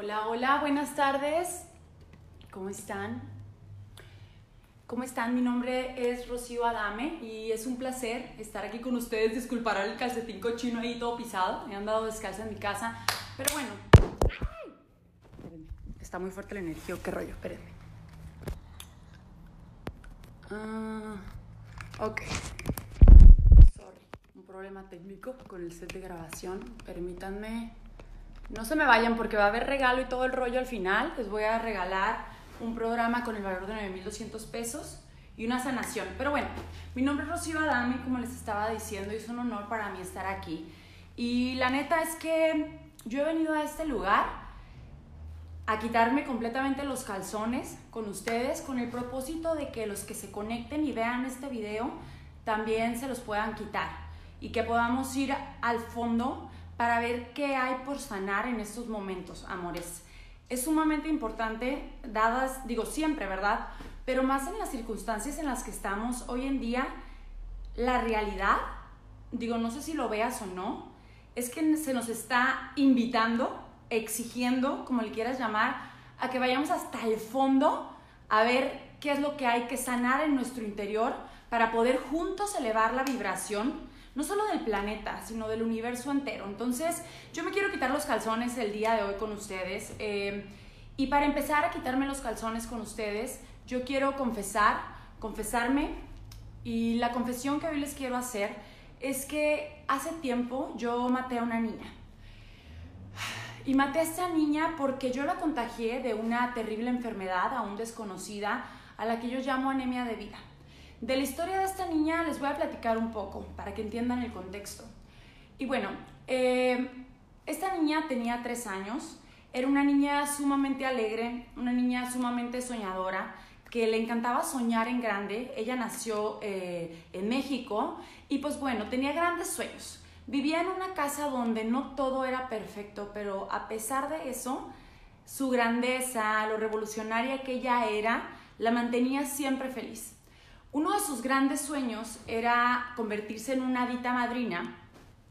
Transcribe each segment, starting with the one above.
Hola, hola, buenas tardes. ¿Cómo están? ¿Cómo están? Mi nombre es Rocío Adame y es un placer estar aquí con ustedes. Disculpar el calcetín cochino ahí todo pisado. Me han dado descalza en mi casa. Pero bueno. Está muy fuerte la energía. ¿Qué rollo? Espérenme. Ah, ok. Sorry. Un problema técnico con el set de grabación. Permítanme. No se me vayan porque va a haber regalo y todo el rollo al final. Les voy a regalar un programa con el valor de 9.200 pesos y una sanación. Pero bueno, mi nombre es Rocío Adame, como les estaba diciendo, y es un honor para mí estar aquí. Y la neta es que yo he venido a este lugar a quitarme completamente los calzones con ustedes con el propósito de que los que se conecten y vean este video también se los puedan quitar y que podamos ir al fondo para ver qué hay por sanar en estos momentos, amores. Es sumamente importante, dadas, digo siempre, ¿verdad? Pero más en las circunstancias en las que estamos hoy en día, la realidad, digo, no sé si lo veas o no, es que se nos está invitando, exigiendo, como le quieras llamar, a que vayamos hasta el fondo a ver qué es lo que hay que sanar en nuestro interior para poder juntos elevar la vibración no solo del planeta, sino del universo entero. Entonces, yo me quiero quitar los calzones el día de hoy con ustedes. Eh, y para empezar a quitarme los calzones con ustedes, yo quiero confesar, confesarme. Y la confesión que hoy les quiero hacer es que hace tiempo yo maté a una niña. Y maté a esta niña porque yo la contagié de una terrible enfermedad aún desconocida a la que yo llamo anemia de vida. De la historia de esta niña les voy a platicar un poco para que entiendan el contexto. Y bueno, eh, esta niña tenía tres años, era una niña sumamente alegre, una niña sumamente soñadora, que le encantaba soñar en grande. Ella nació eh, en México y pues bueno, tenía grandes sueños. Vivía en una casa donde no todo era perfecto, pero a pesar de eso, su grandeza, lo revolucionaria que ella era, la mantenía siempre feliz. Uno de sus grandes sueños era convertirse en una dita madrina.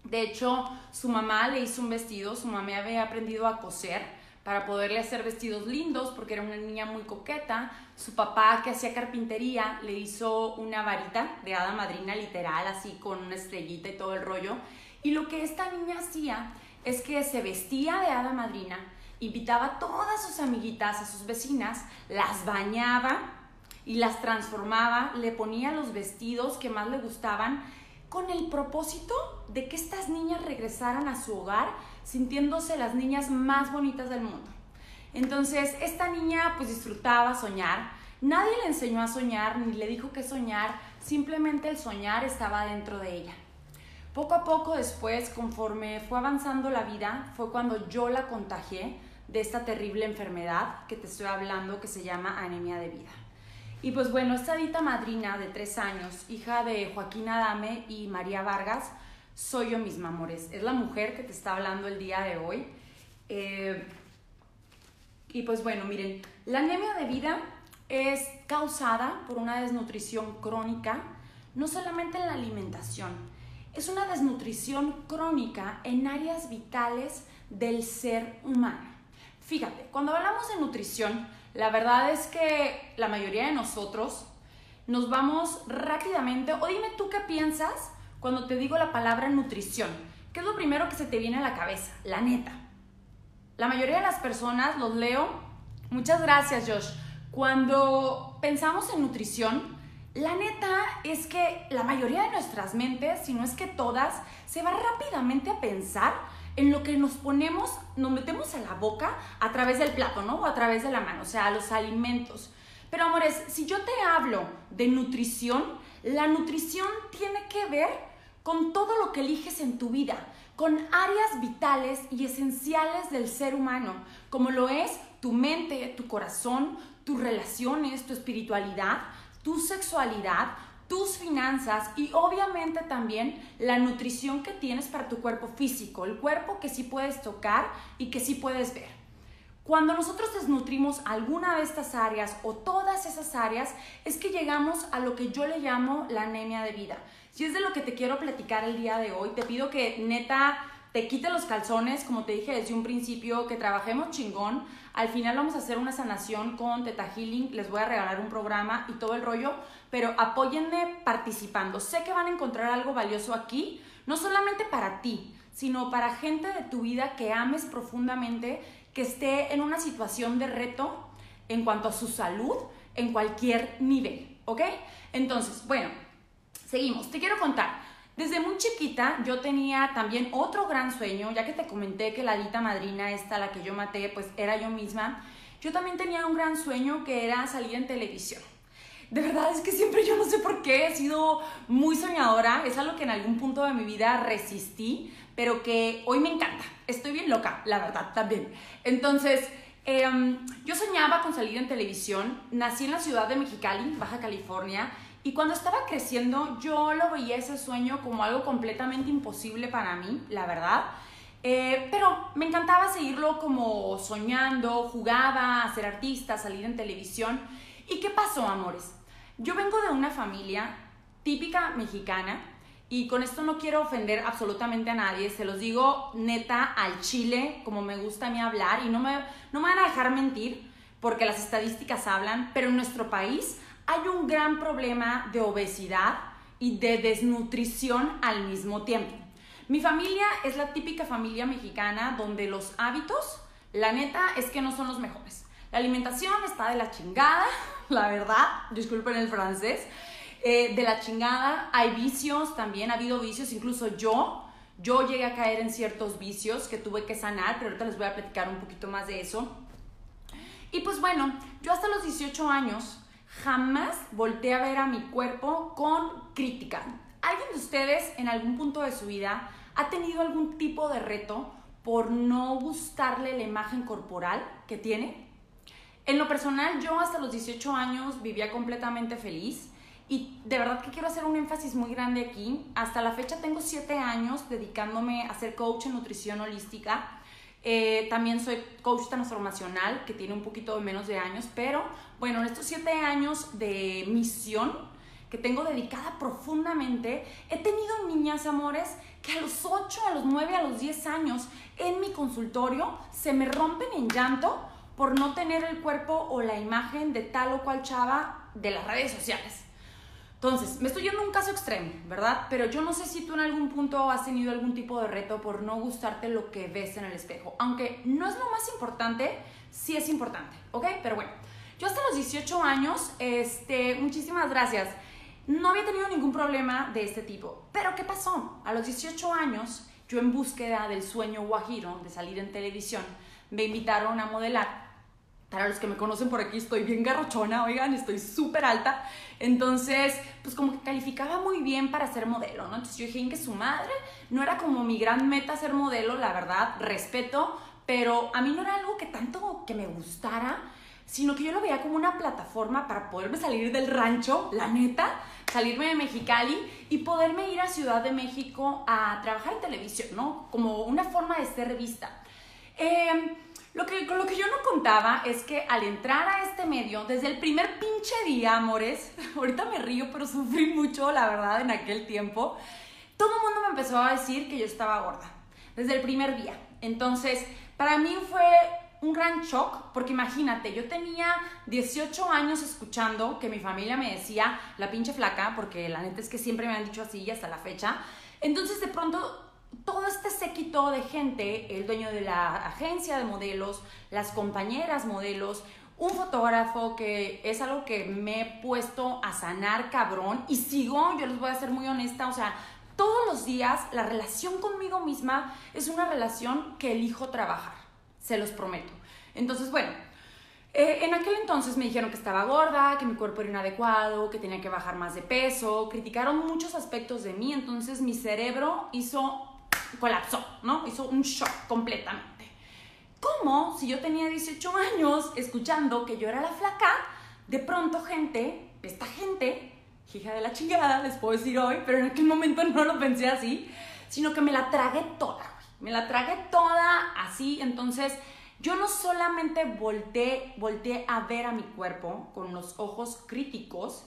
De hecho, su mamá le hizo un vestido, su mamá había aprendido a coser para poderle hacer vestidos lindos porque era una niña muy coqueta. Su papá, que hacía carpintería, le hizo una varita de hada madrina literal, así con una estrellita y todo el rollo. Y lo que esta niña hacía es que se vestía de hada madrina, invitaba a todas sus amiguitas, a sus vecinas, las bañaba y las transformaba, le ponía los vestidos que más le gustaban con el propósito de que estas niñas regresaran a su hogar sintiéndose las niñas más bonitas del mundo. Entonces, esta niña pues disfrutaba soñar. Nadie le enseñó a soñar ni le dijo que soñar, simplemente el soñar estaba dentro de ella. Poco a poco después, conforme fue avanzando la vida, fue cuando yo la contagié de esta terrible enfermedad que te estoy hablando que se llama anemia de vida. Y pues bueno, esta dita madrina de tres años, hija de Joaquín Adame y María Vargas, soy yo misma, amores. Es la mujer que te está hablando el día de hoy. Eh, y pues bueno, miren, la anemia de vida es causada por una desnutrición crónica, no solamente en la alimentación, es una desnutrición crónica en áreas vitales del ser humano. Fíjate, cuando hablamos de nutrición, la verdad es que la mayoría de nosotros nos vamos rápidamente, o dime tú qué piensas cuando te digo la palabra nutrición. ¿Qué es lo primero que se te viene a la cabeza? La neta. La mayoría de las personas, los leo, muchas gracias Josh, cuando pensamos en nutrición, la neta es que la mayoría de nuestras mentes, si no es que todas, se va rápidamente a pensar en lo que nos ponemos, nos metemos a la boca a través del plato, ¿no? O a través de la mano, o sea, los alimentos. Pero amores, si yo te hablo de nutrición, la nutrición tiene que ver con todo lo que eliges en tu vida, con áreas vitales y esenciales del ser humano, como lo es tu mente, tu corazón, tus relaciones, tu espiritualidad, tu sexualidad, tus finanzas y obviamente también la nutrición que tienes para tu cuerpo físico, el cuerpo que sí puedes tocar y que sí puedes ver. Cuando nosotros desnutrimos alguna de estas áreas o todas esas áreas, es que llegamos a lo que yo le llamo la anemia de vida. Si es de lo que te quiero platicar el día de hoy, te pido que neta te quite los calzones, como te dije desde un principio, que trabajemos chingón. Al final vamos a hacer una sanación con Teta Healing, les voy a regalar un programa y todo el rollo, pero apóyenme participando. Sé que van a encontrar algo valioso aquí, no solamente para ti, sino para gente de tu vida que ames profundamente, que esté en una situación de reto en cuanto a su salud, en cualquier nivel, ¿ok? Entonces, bueno, seguimos. Te quiero contar. Desde muy chiquita yo tenía también otro gran sueño, ya que te comenté que la dita madrina esta, la que yo maté, pues era yo misma. Yo también tenía un gran sueño que era salir en televisión. De verdad es que siempre yo no sé por qué he sido muy soñadora, es algo que en algún punto de mi vida resistí, pero que hoy me encanta. Estoy bien loca, la verdad, también. Entonces, em, yo soñaba con salir en televisión, nací en la ciudad de Mexicali, Baja California, y cuando estaba creciendo, yo lo veía ese sueño como algo completamente imposible para mí, la verdad. Eh, pero me encantaba seguirlo como soñando, jugaba a ser artista, salir en televisión. ¿Y qué pasó, amores? Yo vengo de una familia típica mexicana y con esto no quiero ofender absolutamente a nadie, se los digo neta al chile, como me gusta a mí hablar y no me, no me van a dejar mentir porque las estadísticas hablan, pero en nuestro país hay un gran problema de obesidad y de desnutrición al mismo tiempo. Mi familia es la típica familia mexicana donde los hábitos, la neta, es que no son los mejores. La alimentación está de la chingada, la verdad, disculpen el francés, eh, de la chingada. Hay vicios también, ha habido vicios, incluso yo, yo llegué a caer en ciertos vicios que tuve que sanar, pero ahorita les voy a platicar un poquito más de eso. Y pues bueno, yo hasta los 18 años jamás volteé a ver a mi cuerpo con crítica. ¿Alguien de ustedes en algún punto de su vida ha tenido algún tipo de reto por no gustarle la imagen corporal que tiene? En lo personal, yo hasta los 18 años vivía completamente feliz y de verdad que quiero hacer un énfasis muy grande aquí. Hasta la fecha tengo 7 años dedicándome a ser coach en nutrición holística eh, también soy coach transformacional, que tiene un poquito menos de años, pero bueno, en estos siete años de misión que tengo dedicada profundamente, he tenido niñas, amores, que a los 8, a los 9, a los 10 años en mi consultorio se me rompen en llanto por no tener el cuerpo o la imagen de tal o cual chava de las redes sociales. Entonces, me estoy yendo a un caso extremo, ¿verdad? Pero yo no sé si tú en algún punto has tenido algún tipo de reto por no gustarte lo que ves en el espejo. Aunque no es lo más importante, sí es importante, ¿ok? Pero bueno, yo hasta los 18 años, este, muchísimas gracias. No había tenido ningún problema de este tipo. Pero ¿qué pasó? A los 18 años, yo en búsqueda del sueño guajiro de salir en televisión, me invitaron a modelar para los que me conocen por aquí, estoy bien garrochona, oigan, estoy súper alta. Entonces, pues como que calificaba muy bien para ser modelo, ¿no? Entonces yo dije que su madre no era como mi gran meta ser modelo, la verdad, respeto, pero a mí no era algo que tanto que me gustara, sino que yo lo veía como una plataforma para poderme salir del rancho, la neta, salirme de Mexicali y poderme ir a Ciudad de México a trabajar en televisión, ¿no? Como una forma de ser vista. Eh, lo que, lo que yo no contaba es que al entrar a este medio, desde el primer pinche día, amores, ahorita me río, pero sufrí mucho, la verdad, en aquel tiempo, todo el mundo me empezó a decir que yo estaba gorda, desde el primer día. Entonces, para mí fue un gran shock, porque imagínate, yo tenía 18 años escuchando que mi familia me decía la pinche flaca, porque la neta es que siempre me han dicho así hasta la fecha. Entonces, de pronto todo este séquito de gente, el dueño de la agencia de modelos, las compañeras modelos, un fotógrafo que es algo que me he puesto a sanar cabrón y sigo, yo les voy a ser muy honesta, o sea, todos los días la relación conmigo misma es una relación que elijo trabajar, se los prometo. Entonces, bueno, eh, en aquel entonces me dijeron que estaba gorda, que mi cuerpo era inadecuado, que tenía que bajar más de peso, criticaron muchos aspectos de mí, entonces mi cerebro hizo colapsó, ¿no? Hizo un shock completamente. ¿Cómo si yo tenía 18 años escuchando que yo era la flaca, de pronto gente, esta gente, hija de la chingada, les puedo decir hoy, pero en aquel momento no lo pensé así, sino que me la tragué toda, me la tragué toda así, entonces yo no solamente volteé, volteé a ver a mi cuerpo con los ojos críticos,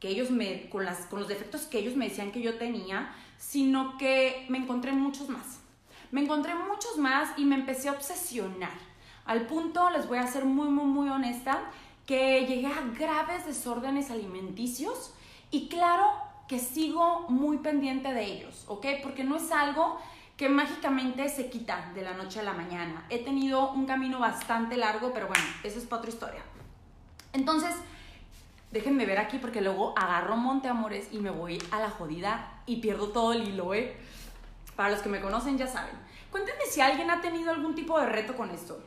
que ellos me, con, las, con los defectos que ellos me decían que yo tenía, sino que me encontré muchos más. me encontré muchos más y me empecé a obsesionar. Al punto, les voy a ser muy, muy, muy honesta, que llegué a graves desórdenes alimenticios y claro que sigo muy pendiente de ellos, ¿ok? Porque no es algo que mágicamente se quita de la noche a la mañana. He tenido un camino bastante largo, pero bueno, eso es para otra historia. Entonces, déjenme ver aquí porque luego agarro Monte Amores y me voy a la jodida y pierdo todo el hilo, ¿eh? Para los que me conocen ya saben. Cuéntenme si alguien ha tenido algún tipo de reto con esto.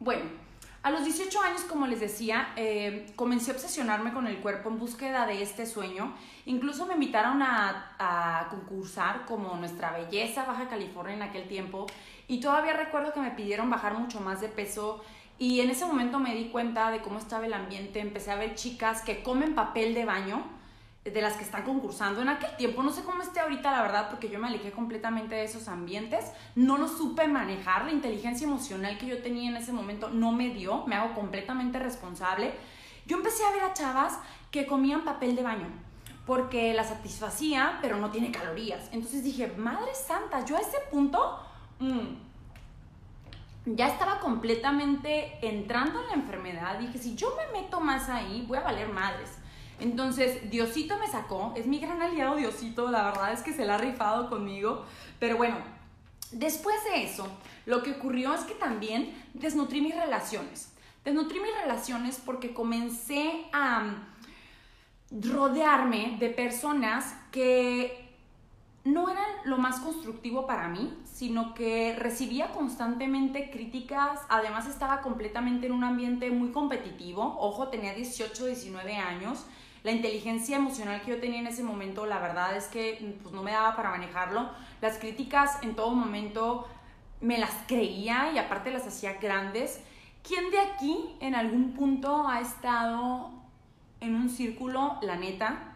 Bueno, a los 18 años, como les decía, eh, comencé a obsesionarme con el cuerpo en búsqueda de este sueño. Incluso me invitaron a, a, concursar como nuestra belleza Baja California en aquel tiempo. Y todavía recuerdo que me pidieron bajar mucho más de peso. Y en ese momento me di cuenta de cómo estaba el ambiente. Empecé a ver chicas que comen papel de baño de las que están concursando en aquel tiempo. No sé cómo esté ahorita, la verdad, porque yo me alejé completamente de esos ambientes. No lo supe manejar. La inteligencia emocional que yo tenía en ese momento no me dio. Me hago completamente responsable. Yo empecé a ver a chavas que comían papel de baño porque la satisfacía, pero no tiene calorías. Entonces dije, madre santa, yo a ese punto mm, ya estaba completamente entrando en la enfermedad. Dije, si yo me meto más ahí, voy a valer madres. Entonces, Diosito me sacó, es mi gran aliado Diosito, la verdad es que se la ha rifado conmigo, pero bueno, después de eso, lo que ocurrió es que también desnutrí mis relaciones. Desnutrí mis relaciones porque comencé a mm, rodearme de personas que no eran lo más constructivo para mí, sino que recibía constantemente críticas, además estaba completamente en un ambiente muy competitivo, ojo, tenía 18, 19 años, la inteligencia emocional que yo tenía en ese momento, la verdad es que pues, no me daba para manejarlo. Las críticas en todo momento me las creía y aparte las hacía grandes. ¿Quién de aquí en algún punto ha estado en un círculo, la neta,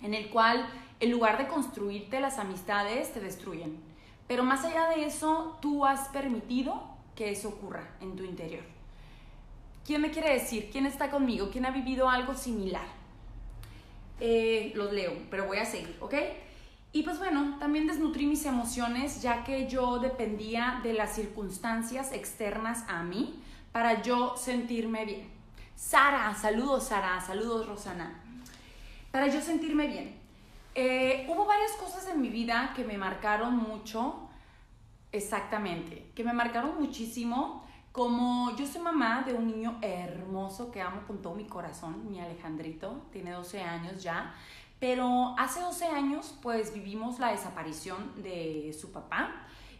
en el cual en lugar de construirte las amistades te destruyen? Pero más allá de eso, tú has permitido que eso ocurra en tu interior. ¿Quién me quiere decir? ¿Quién está conmigo? ¿Quién ha vivido algo similar? Eh, los leo, pero voy a seguir, ¿ok? Y pues bueno, también desnutrí mis emociones ya que yo dependía de las circunstancias externas a mí para yo sentirme bien. Sara, saludos Sara, saludos Rosana. Para yo sentirme bien. Eh, hubo varias cosas en mi vida que me marcaron mucho, exactamente, que me marcaron muchísimo como yo soy mamá de un niño hermoso que amo con todo mi corazón, mi Alejandrito, tiene 12 años ya, pero hace 12 años pues vivimos la desaparición de su papá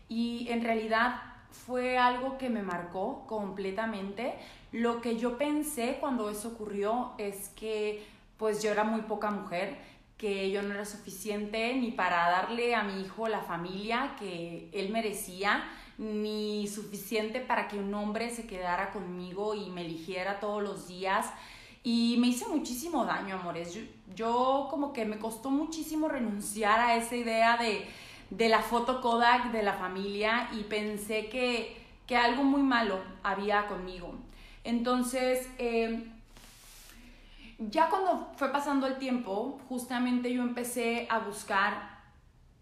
y en realidad fue algo que me marcó completamente. Lo que yo pensé cuando eso ocurrió es que pues yo era muy poca mujer, que yo no era suficiente ni para darle a mi hijo la familia que él merecía ni suficiente para que un hombre se quedara conmigo y me eligiera todos los días. Y me hice muchísimo daño, amores. Yo, como que me costó muchísimo renunciar a esa idea de, de la foto Kodak de la familia y pensé que, que algo muy malo había conmigo. Entonces, em, ya cuando fue pasando el tiempo, justamente yo empecé a buscar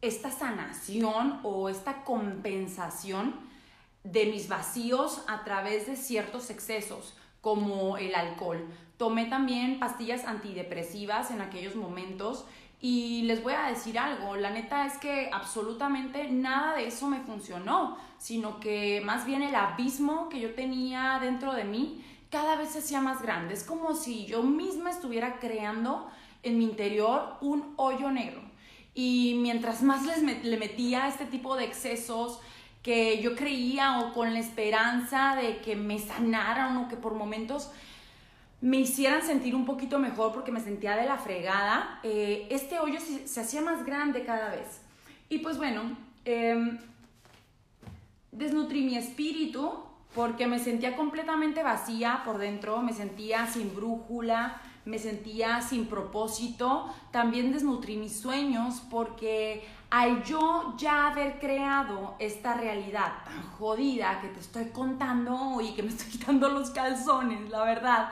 esta sanación o esta compensación de mis vacíos a través de ciertos excesos como el alcohol. Tomé también pastillas antidepresivas en aquellos momentos y les voy a decir algo, la neta es que absolutamente nada de eso me funcionó, sino que más bien el abismo que yo tenía dentro de mí cada vez se hacía más grande. Es como si yo misma estuviera creando en mi interior un hoyo negro. Y mientras más les le metía este tipo de excesos que yo creía o con la esperanza de que me sanaran o que por momentos me hicieran sentir un poquito mejor porque me sentía de la fregada, eh, este hoyo se, hacía más grande cada vez. Y pues bueno, em, desnutrí mi espíritu porque me sentía completamente vacía por dentro, me sentía sin brújula, me sentía sin propósito, también desnutrí mis sueños porque al yo ya haber creado esta realidad tan jodida que te estoy contando y que me estoy quitando los calzones, la verdad,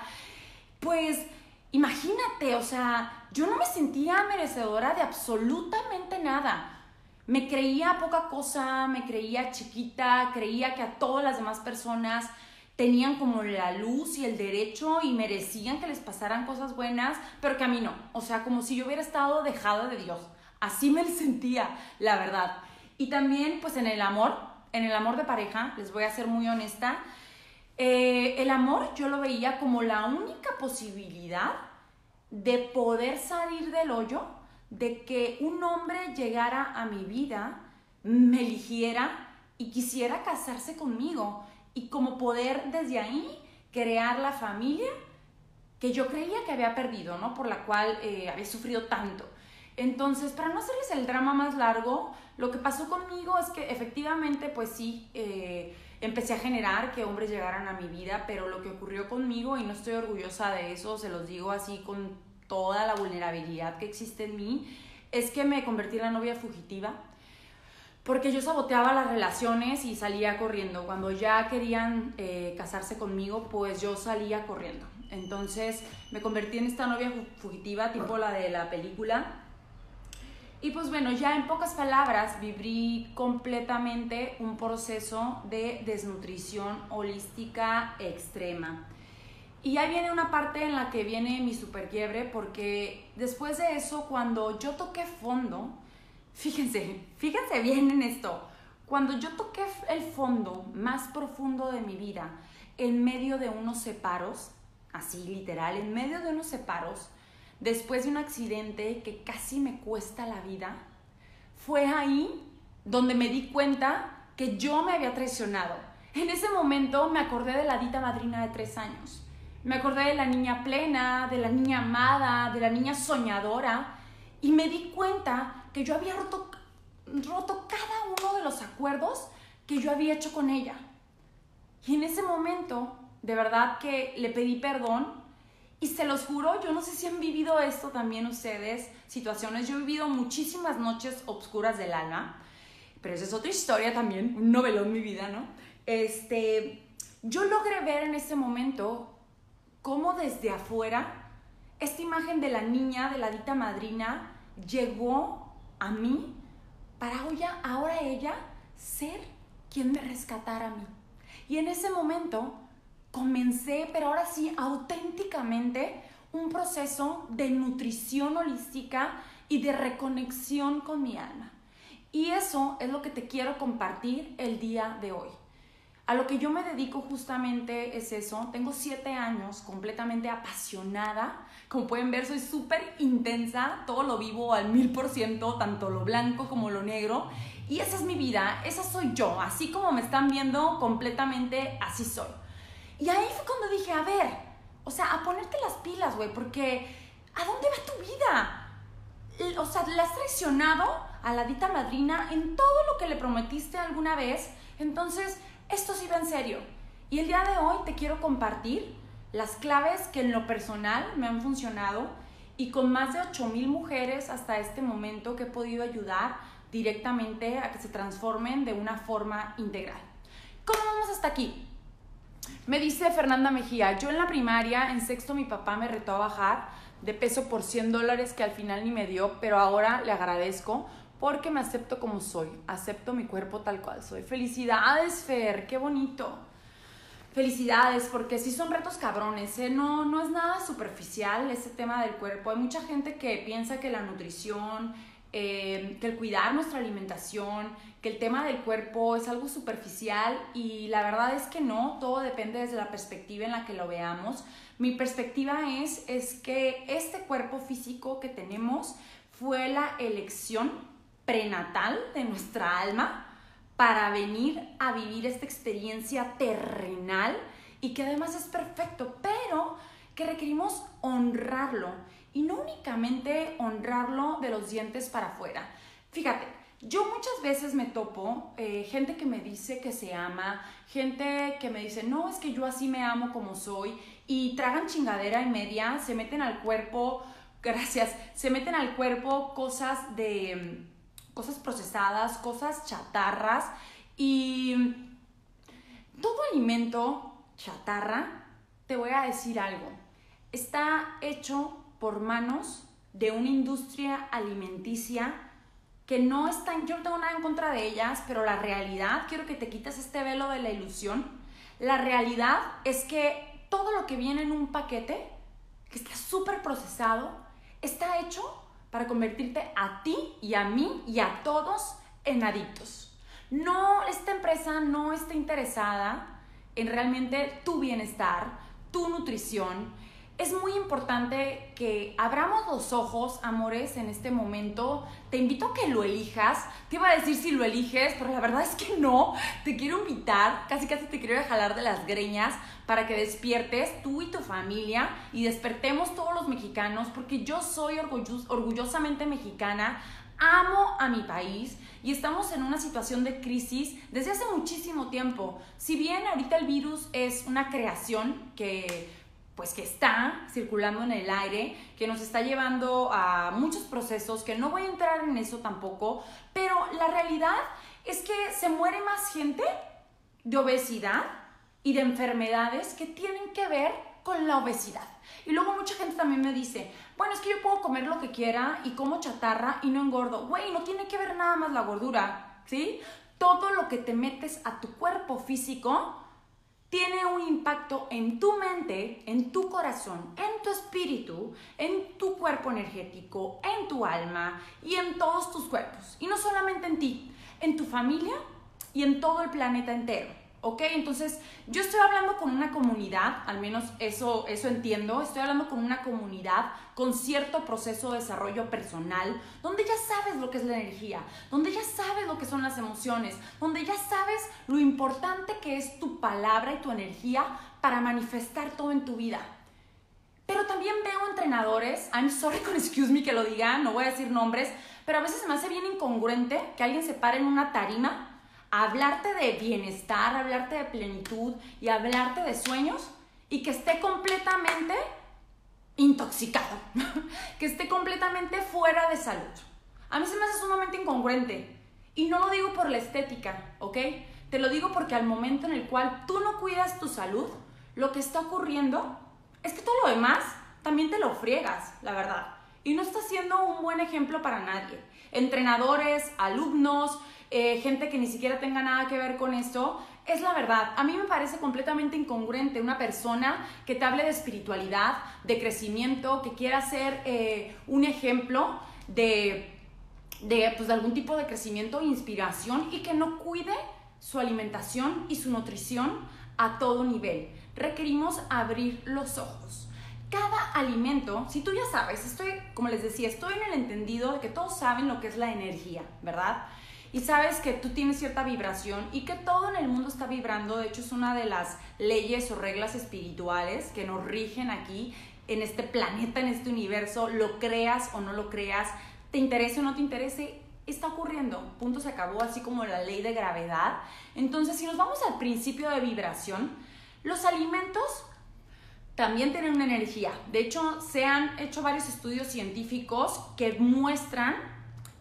pues imagínate, o sea, yo no me sentía merecedora de absolutamente nada. Me creía poca cosa, me creía chiquita, creía que a todas las demás personas tenían como la luz y el derecho y merecían que les pasaran cosas buenas, pero que a mí no. O sea, como si yo hubiera estado dejada de Dios. Así me sentía, la verdad. Y también, pues en el amor, en el amor de pareja, les voy a ser muy honesta, eh, el amor yo lo veía como la única posibilidad de poder salir del hoyo, de que un hombre llegara a mi vida, me eligiera y quisiera casarse conmigo y como poder desde ahí crear la familia que yo creía que había perdido, ¿no? Por la cual eh, había sufrido tanto. Entonces, para no hacerles el drama más largo, lo que pasó conmigo es que efectivamente, pues sí, eh, empecé a generar que hombres llegaran a mi vida, pero lo que ocurrió conmigo, y no estoy orgullosa de eso, se los digo así con toda la vulnerabilidad que existe en mí, es que me convertí en la novia fugitiva porque yo saboteaba las relaciones y salía corriendo. Cuando ya querían eh, casarse conmigo, pues yo salía corriendo. Entonces me convertí en esta novia fugitiva, tipo la de la película. Y pues bueno, ya en pocas palabras viví completamente un proceso de desnutrición holística extrema. Y ahí viene una parte en la que viene mi super quiebre, porque después de eso, cuando yo toqué fondo, Fíjense, fíjense bien en esto. Cuando yo toqué el fondo más profundo de mi vida, en medio de unos separos, así literal, en medio de unos separos, después de un accidente que casi me cuesta la vida, fue ahí donde me di cuenta que yo me había traicionado. En ese momento me acordé de la dita madrina de tres años. Me acordé de la niña plena, de la niña amada, de la niña soñadora. Y me di cuenta que yo había roto, roto cada uno de los acuerdos que yo había hecho con ella. Y en ese momento, de verdad que le pedí perdón y se los juro, yo no sé si han vivido esto también ustedes, situaciones, yo he vivido muchísimas noches oscuras del alma, pero esa es otra historia también, un novelón mi vida, ¿no? Este, yo logré ver en ese momento cómo desde afuera esta imagen de la niña, de la dita madrina, llegó a mí para ahora ella ser quien me rescatara a mí. Y en ese momento comencé, pero ahora sí, auténticamente, un proceso de nutrición holística y de reconexión con mi alma. Y eso es lo que te quiero compartir el día de hoy. A lo que yo me dedico justamente es eso. Tengo siete años completamente apasionada. Como pueden ver, soy súper intensa. Todo lo vivo al mil por ciento, tanto lo blanco como lo negro. Y esa es mi vida, esa soy yo. Así como me están viendo, completamente así soy. Y ahí fue cuando dije, a ver, o sea, a ponerte las pilas, güey, porque ¿a dónde va tu vida? O sea, le has traicionado a la dita madrina en todo lo que le prometiste alguna vez. Entonces, esto sí va en serio. Y el día de hoy te quiero compartir las claves que en lo personal me han funcionado y con más de 8.000 mujeres hasta este momento que he podido ayudar directamente a que se transformen de una forma integral. ¿Cómo vamos hasta aquí? Me dice Fernanda Mejía, yo en la primaria, en sexto, mi papá me retó a bajar de peso por 100 dólares que al final ni me dio, pero ahora le agradezco porque me acepto como soy, acepto mi cuerpo tal cual soy. Felicidades, Fer, qué bonito. Felicidades, porque sí son retos cabrones, ¿eh? no, no es nada superficial ese tema del cuerpo. Hay mucha gente que piensa que la nutrición, eh, que el cuidar nuestra alimentación, que el tema del cuerpo es algo superficial y la verdad es que no, todo depende desde la perspectiva en la que lo veamos. Mi perspectiva es, es que este cuerpo físico que tenemos fue la elección prenatal de nuestra alma para venir a vivir esta experiencia terrenal y que además es perfecto, pero que requerimos honrarlo y no únicamente honrarlo de los dientes para afuera. Fíjate, yo muchas veces me topo eh, gente que me dice que se ama, gente que me dice, no, es que yo así me amo como soy, y tragan chingadera y media, se meten al cuerpo, gracias, se meten al cuerpo cosas de cosas procesadas, cosas chatarras y todo alimento chatarra, te voy a decir algo, está hecho por manos de una industria alimenticia que no están, yo no tengo nada en contra de ellas, pero la realidad, quiero que te quites este velo de la ilusión, la realidad es que todo lo que viene en un paquete, que está súper procesado, está hecho para convertirte a ti y a mí y a todos en adictos. No, esta empresa no está interesada en realmente tu bienestar, tu nutrición, es muy importante que abramos los ojos, amores, en este momento. Te invito a que lo elijas. Te iba a decir si lo eliges, pero la verdad es que no. Te quiero invitar, casi casi te quiero jalar de las greñas para que despiertes tú y tu familia y despertemos todos los mexicanos, porque yo soy orgullosamente mexicana. Amo a mi país y estamos en una situación de crisis desde hace muchísimo tiempo. Si bien ahorita el virus es una creación que pues que está circulando en el aire, que nos está llevando a muchos procesos, que no voy a entrar en eso tampoco, pero la realidad es que se muere más gente de obesidad y de enfermedades que tienen que ver con la obesidad. Y luego mucha gente también me dice, bueno, es que yo puedo comer lo que quiera y como chatarra y no engordo. Güey, no tiene que ver nada más la gordura, ¿sí? Todo lo que te metes a tu cuerpo físico tiene un impacto en tu mente, en tu corazón, en tu espíritu, en tu cuerpo energético, en tu alma y en todos tus cuerpos. Y no solamente en ti, en tu familia y en todo el planeta entero. ¿Ok? Entonces, yo estoy hablando con una comunidad, al menos eso, eso entiendo, estoy hablando con una comunidad con cierto proceso de desarrollo personal, donde ya sabes lo que es la energía, donde ya sabes lo que son las emociones, donde ya sabes lo importante que es tu palabra y tu energía para manifestar todo en tu vida. Pero también veo entrenadores, I'm sorry con excuse me que lo diga, no voy a decir nombres, pero a veces se me hace bien incongruente que alguien se pare en una tarima hablarte de bienestar, hablarte de plenitud y hablarte de sueños y que esté completamente intoxicado, que esté completamente fuera de salud. A mí se me hace sumamente incongruente y no lo digo por la estética, ¿ok? Te lo digo porque al momento en el cual tú no cuidas tu salud, lo que está ocurriendo es que todo lo demás también te lo friegas, la verdad. Y no está siendo un buen ejemplo para nadie. Entrenadores, alumnos, eh, gente que ni siquiera tenga nada que ver con esto, es la verdad. A mí me parece completamente incongruente una persona que te hable de espiritualidad, de crecimiento, que quiera ser eh, un ejemplo de, de, pues, de algún tipo de crecimiento e inspiración y que no cuide su alimentación y su nutrición a todo nivel. Requerimos abrir los ojos. Cada alimento, si tú ya sabes, estoy, como les decía, estoy en el entendido de que todos saben lo que es la energía, ¿verdad? Y sabes que tú tienes cierta vibración y que todo en el mundo está vibrando, de hecho es una de las leyes o reglas espirituales que nos rigen aquí en este planeta, en este universo, lo creas o no lo creas, te interese o no te interese, está ocurriendo, punto se acabó, así como la ley de gravedad. Entonces, si nos vamos al principio de vibración, los alimentos también tienen una energía. De hecho, se han hecho varios estudios científicos que muestran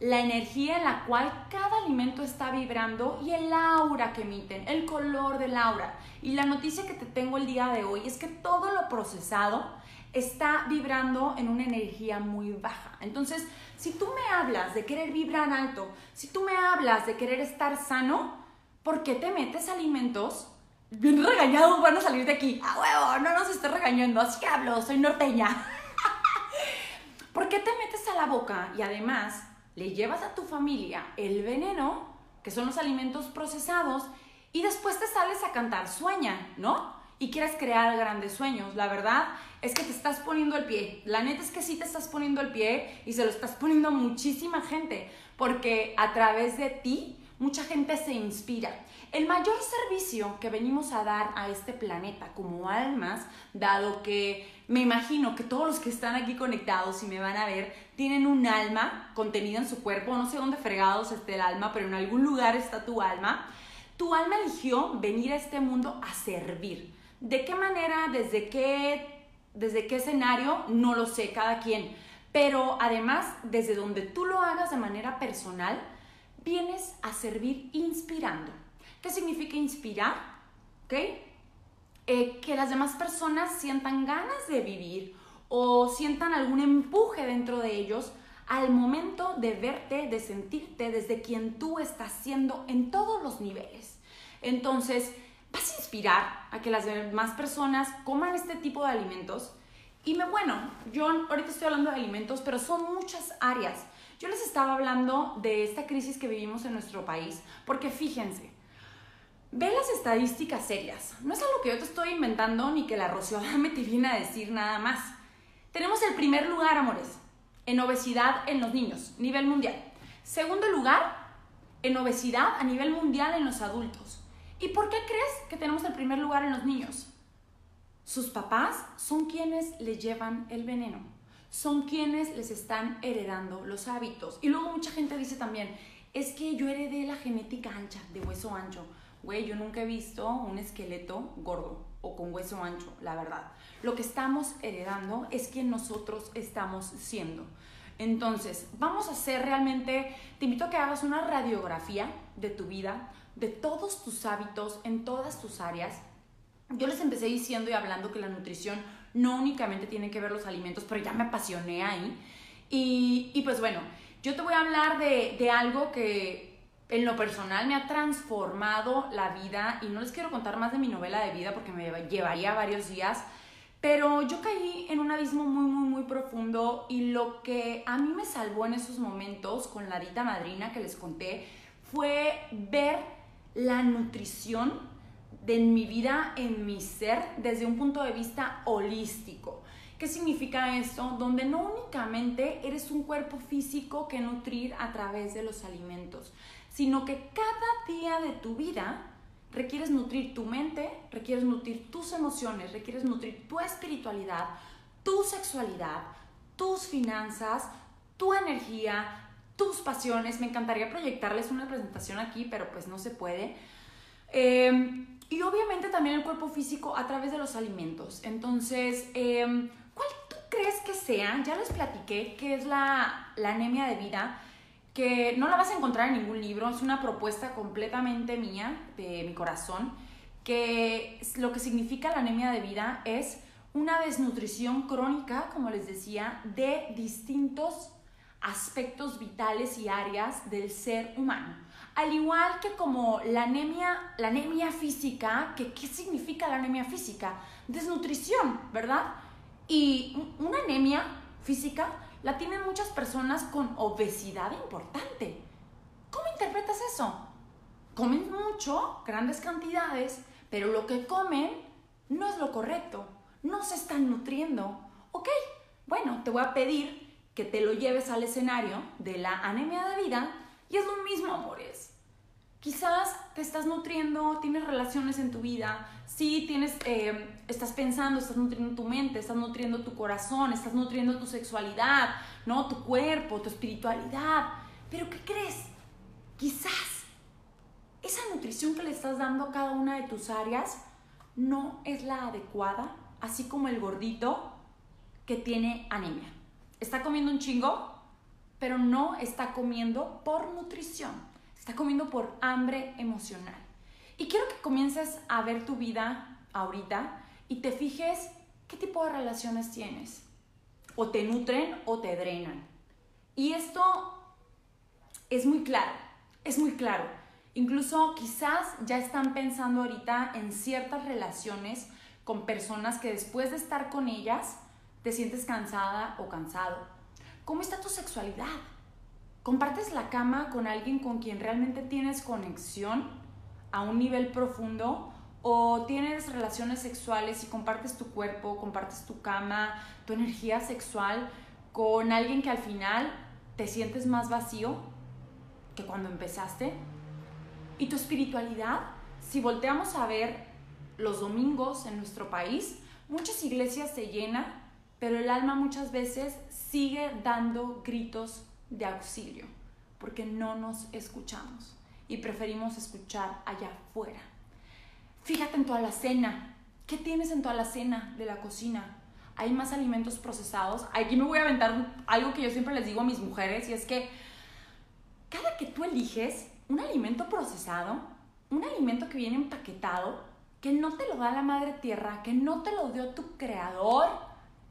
la energía en la cual cada alimento está vibrando y el aura que emiten, el color del aura. Y la noticia que te tengo el día de hoy es que todo lo procesado está vibrando en una energía muy baja. Entonces, si tú me hablas de querer vibrar alto, si tú me hablas de querer estar sano, ¿por qué te metes alimentos? Bien regañados van a salir de aquí. A huevo, no nos estés regañando, así que hablo, soy norteña. ¿Por qué te metes a la boca y además le llevas a tu familia el veneno, que son los alimentos procesados, y después te sales a cantar sueña, ¿no? Y quieres crear grandes sueños. La verdad es que te estás poniendo el pie. La neta es que sí te estás poniendo el pie y se lo estás poniendo muchísima gente, porque a través de ti mucha gente se inspira. El mayor servicio que venimos a dar a este planeta como almas, dado que me imagino que todos los que están aquí conectados y me van a ver tienen un alma contenida en su cuerpo, no sé dónde fregados esté el alma, pero en algún lugar está tu alma. Tu alma eligió venir a este mundo a servir. ¿De qué manera? ¿Desde qué, desde qué escenario? No lo sé, cada quien. Pero además, desde donde tú lo hagas de manera personal, vienes a servir inspirando. ¿Qué significa inspirar? ¿Ok? Eh, que las demás personas sientan ganas de vivir o sientan algún empuje dentro de ellos al momento de verte, de sentirte desde quien tú estás siendo en todos los niveles. Entonces, vas a inspirar a que las demás personas coman este tipo de alimentos. Y me, bueno, yo ahorita estoy hablando de alimentos, pero son muchas áreas. Yo les estaba hablando de esta crisis que vivimos en nuestro país, porque fíjense, ve las estadísticas serias. No es algo que yo te estoy inventando ni que la Rocío me te viene a decir nada más. Tenemos el primer lugar, amores, en obesidad en los niños, nivel mundial. Segundo lugar, en obesidad a nivel mundial en los adultos. ¿Y por qué crees que tenemos el primer lugar en los niños? Sus papás son quienes les llevan el veneno, son quienes les están heredando los hábitos. Y luego mucha gente dice también, es que yo heredé la genética ancha, de hueso ancho. Güey, yo nunca he visto un esqueleto gordo o con hueso ancho, la verdad. Lo que estamos heredando es quien nosotros estamos siendo. Entonces, vamos a hacer realmente, te invito a que hagas una radiografía de tu vida, de todos tus hábitos, en todas tus áreas. Yo les empecé diciendo y hablando que la nutrición no únicamente tiene que ver los alimentos, pero ya me apasioné ahí. Y, y pues bueno, yo te voy a hablar de, de algo que en lo personal me ha transformado la vida y no les quiero contar más de mi novela de vida porque me llevaría varios días, pero yo caí en un abismo muy, muy, muy profundo y lo que a mí me salvó en esos momentos con la dita madrina que les conté fue ver la nutrición de mi vida, en mi ser, desde un punto de vista holístico. ¿Qué significa esto? Donde no únicamente eres un cuerpo físico que nutrir a través de los alimentos, sino que cada día de tu vida requieres nutrir tu mente, requieres nutrir tus emociones, requieres nutrir tu espiritualidad, tu sexualidad, tus finanzas, tu energía, tus pasiones. Me encantaría proyectarles una presentación aquí, pero pues no se puede. Em, y obviamente también el cuerpo físico a través de los alimentos. Entonces, em, ¿cuál tú crees que sea? Ya les platiqué que es la, la anemia de vida que no la vas a encontrar en ningún libro, es una propuesta completamente mía, de mi corazón, que lo que significa la anemia de vida es una desnutrición crónica, como les decía, de distintos aspectos vitales y áreas del ser humano. Al igual que como la anemia, la anemia física, que, ¿qué significa la anemia física? Desnutrición, ¿verdad? Y una anemia física la tienen muchas personas con obesidad importante. ¿Cómo interpretas eso? Comen mucho, grandes cantidades, pero lo que comen no es lo correcto, no se están nutriendo. Ok, bueno, te voy a pedir que te lo lleves al escenario de la anemia de vida y es lo mismo, amores. Quizás te estás nutriendo, tienes relaciones en tu vida, sí tienes, eh, estás pensando, estás nutriendo tu mente, estás nutriendo tu corazón, estás nutriendo tu sexualidad, ¿no? Tu cuerpo, tu espiritualidad. Pero ¿qué crees? Quizás esa nutrición que le estás dando a cada una de tus áreas no es la adecuada, así como el gordito que tiene anemia. Está comiendo un chingo, pero no está comiendo por nutrición está comiendo por hambre emocional. Y quiero que comiences a ver tu vida ahorita y te fijes qué tipo de relaciones tienes. O te nutren o te drenan. Y esto es muy claro, es muy claro. Incluso quizás ya están pensando ahorita en ciertas relaciones con personas que después de estar con ellas te sientes cansada o cansado. ¿Cómo está tu sexualidad? Compartes la cama con alguien con quien realmente tienes conexión a un nivel profundo o tienes relaciones sexuales y compartes tu cuerpo, compartes tu cama, tu energía sexual con alguien que al final te sientes más vacío que cuando empezaste. Y tu espiritualidad, si volteamos a ver los domingos en nuestro país, muchas iglesias se llenan, pero el alma muchas veces sigue dando gritos de auxilio, porque no nos escuchamos y preferimos escuchar allá afuera. Fíjate en tu alacena. ¿Qué tienes en tu alacena de la cocina? Hay más alimentos procesados. Aquí me voy a aventar algo que yo siempre les digo a mis mujeres y es que cada que tú eliges un alimento procesado, un alimento que viene empaquetado, que no te lo da la madre tierra, que no te lo dio tu creador,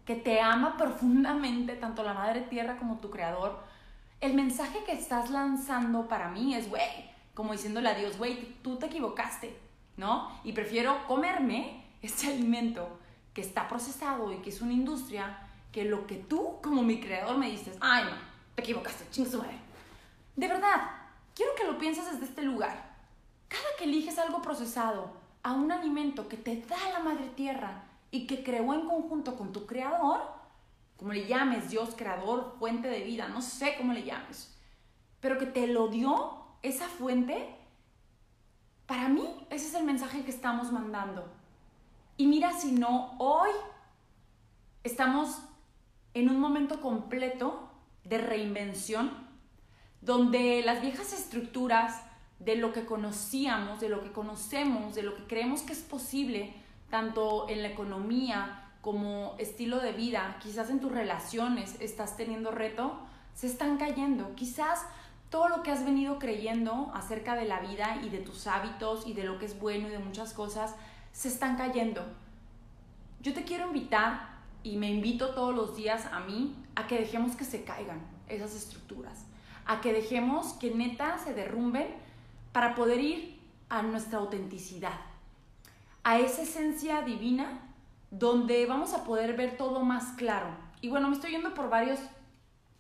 que te ama profundamente, tanto la madre tierra como tu creador, el mensaje que estás lanzando para mí es, güey, como diciéndole a Dios, güey, tú te equivocaste, ¿no? Y prefiero comerme este alimento que está procesado y que es una industria que lo que tú, como mi creador, me dices, ay, no, te equivocaste, chingue su madre. De verdad, quiero que lo pienses desde este lugar. Cada que eliges algo procesado a un alimento que te da la madre tierra y que creó en conjunto con tu creador, como le llames, Dios, creador, fuente de vida, no sé cómo le llames, pero que te lo dio esa fuente, para mí ese es el mensaje que estamos mandando. Y mira si no, hoy estamos en un momento completo de reinvención, donde las viejas estructuras de lo que conocíamos, de lo que conocemos, de lo que creemos que es posible, tanto en la economía como estilo de vida, quizás en tus relaciones estás teniendo reto, se están cayendo. Quizás todo lo que has venido creyendo acerca de la vida y de tus hábitos y de lo que es bueno y de muchas cosas, se están cayendo. Yo te quiero invitar y me invito todos los días a mí a que dejemos que se caigan esas estructuras, a que dejemos que neta se derrumben para poder ir a nuestra autenticidad, a esa esencia divina donde vamos a poder ver todo más claro. Y bueno, me estoy yendo por varios,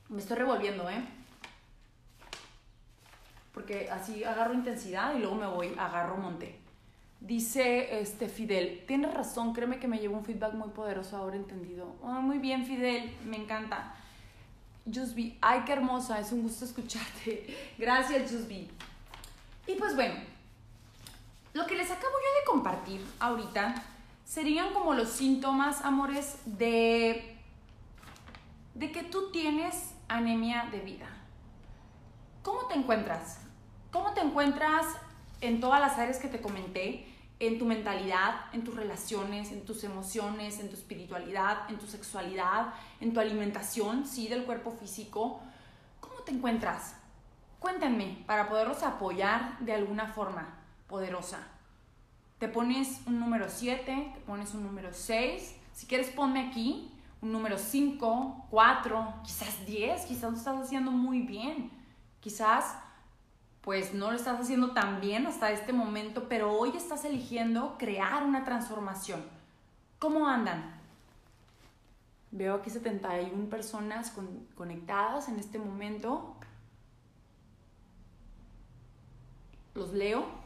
me estoy revolviendo, ¿eh? Porque así agarro intensidad y luego me voy, agarro monte. Dice este Fidel, tienes razón, créeme que me llevo un feedback muy poderoso ahora entendido. muy bien, Fidel, me encanta. Jusby, ay, qué hermosa, es un gusto escucharte. Gracias, Jusby. Y pues bueno, lo que les acabo yo de compartir ahorita serían como los síntomas, amores, de, de que tú tienes anemia de vida. ¿Cómo te encuentras? ¿Cómo te encuentras en todas las áreas que te comenté? En tu mentalidad, en tus relaciones, en tus emociones, en tu espiritualidad, en tu sexualidad, en tu alimentación, sí, del cuerpo físico. ¿Cómo te encuentras? Cuéntenme para poderlos apoyar de alguna forma poderosa. Te pones un número 7, te pones un número 6. Si quieres, ponme aquí un número 5, 4, quizás 10. Quizás lo estás haciendo muy bien. Quizás, pues no lo estás haciendo tan bien hasta este momento, pero hoy estás eligiendo crear una transformación. ¿Cómo andan? Veo aquí 71 personas conectadas en este momento. Los leo.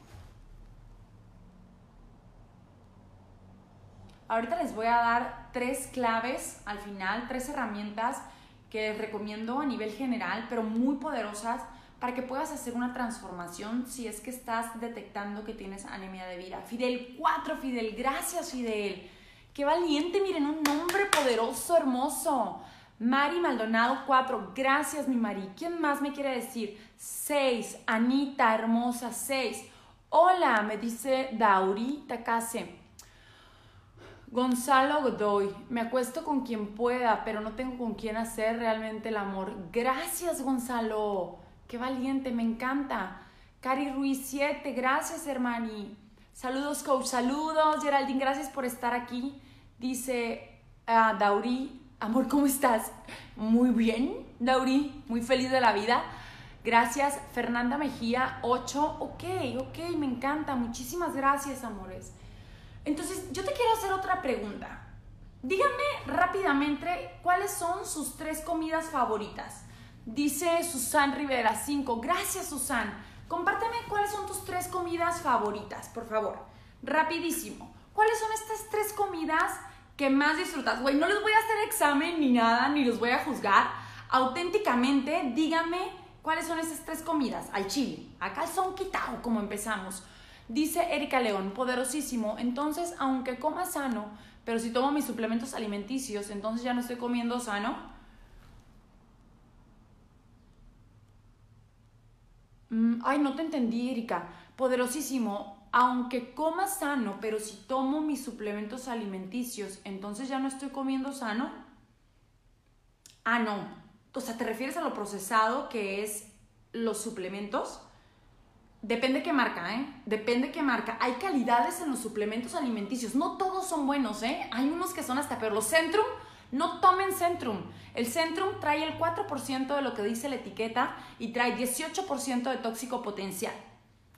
Ahorita les voy a dar tres claves al final, tres herramientas que les recomiendo a nivel general, pero muy poderosas para que puedas hacer una transformación si es que estás detectando que tienes anemia de vida. Fidel 4, Fidel, gracias Fidel. Qué valiente, miren, un nombre poderoso, hermoso. Mari Maldonado 4, gracias mi Mari. ¿Quién más me quiere decir? 6, Anita, hermosa, 6. Hola, me dice Dauri Takase. Gonzalo Godoy, me acuesto con quien pueda, pero no tengo con quien hacer realmente el amor. Gracias, Gonzalo. Qué valiente, me encanta. Cari Ruiz 7, gracias, hermani. Saludos, coach. Saludos, Geraldine, gracias por estar aquí. Dice uh, Dauri, amor, ¿cómo estás? Muy bien, Dauri, muy feliz de la vida. Gracias, Fernanda Mejía 8. Ok, ok, me encanta. Muchísimas gracias, amores. Entonces, yo te quiero hacer otra pregunta. Díganme rápidamente cuáles son sus tres comidas favoritas. Dice Susan Rivera 5. Gracias, Susan. Compárteme cuáles son tus tres comidas favoritas, por favor. Rapidísimo. ¿Cuáles son estas tres comidas que más disfrutas? Güey, no les voy a hacer examen ni nada, ni los voy a juzgar. Auténticamente, díganme cuáles son estas tres comidas. Al chile, acá son quitado, como empezamos. Dice Erika León, poderosísimo. Entonces, aunque coma sano, pero si tomo mis suplementos alimenticios, entonces ya no estoy comiendo sano. Mm, ay, no te entendí, Erika. Poderosísimo. Aunque coma sano, pero si tomo mis suplementos alimenticios, entonces ya no estoy comiendo sano. Ah, no. O sea, ¿te refieres a lo procesado que es los suplementos? Depende qué marca, ¿eh? Depende qué marca. Hay calidades en los suplementos alimenticios. No todos son buenos, ¿eh? Hay unos que son hasta peor. Los Centrum No tomen Centrum. El Centrum trae el 4% de lo que dice la etiqueta y trae 18% de tóxico potencial.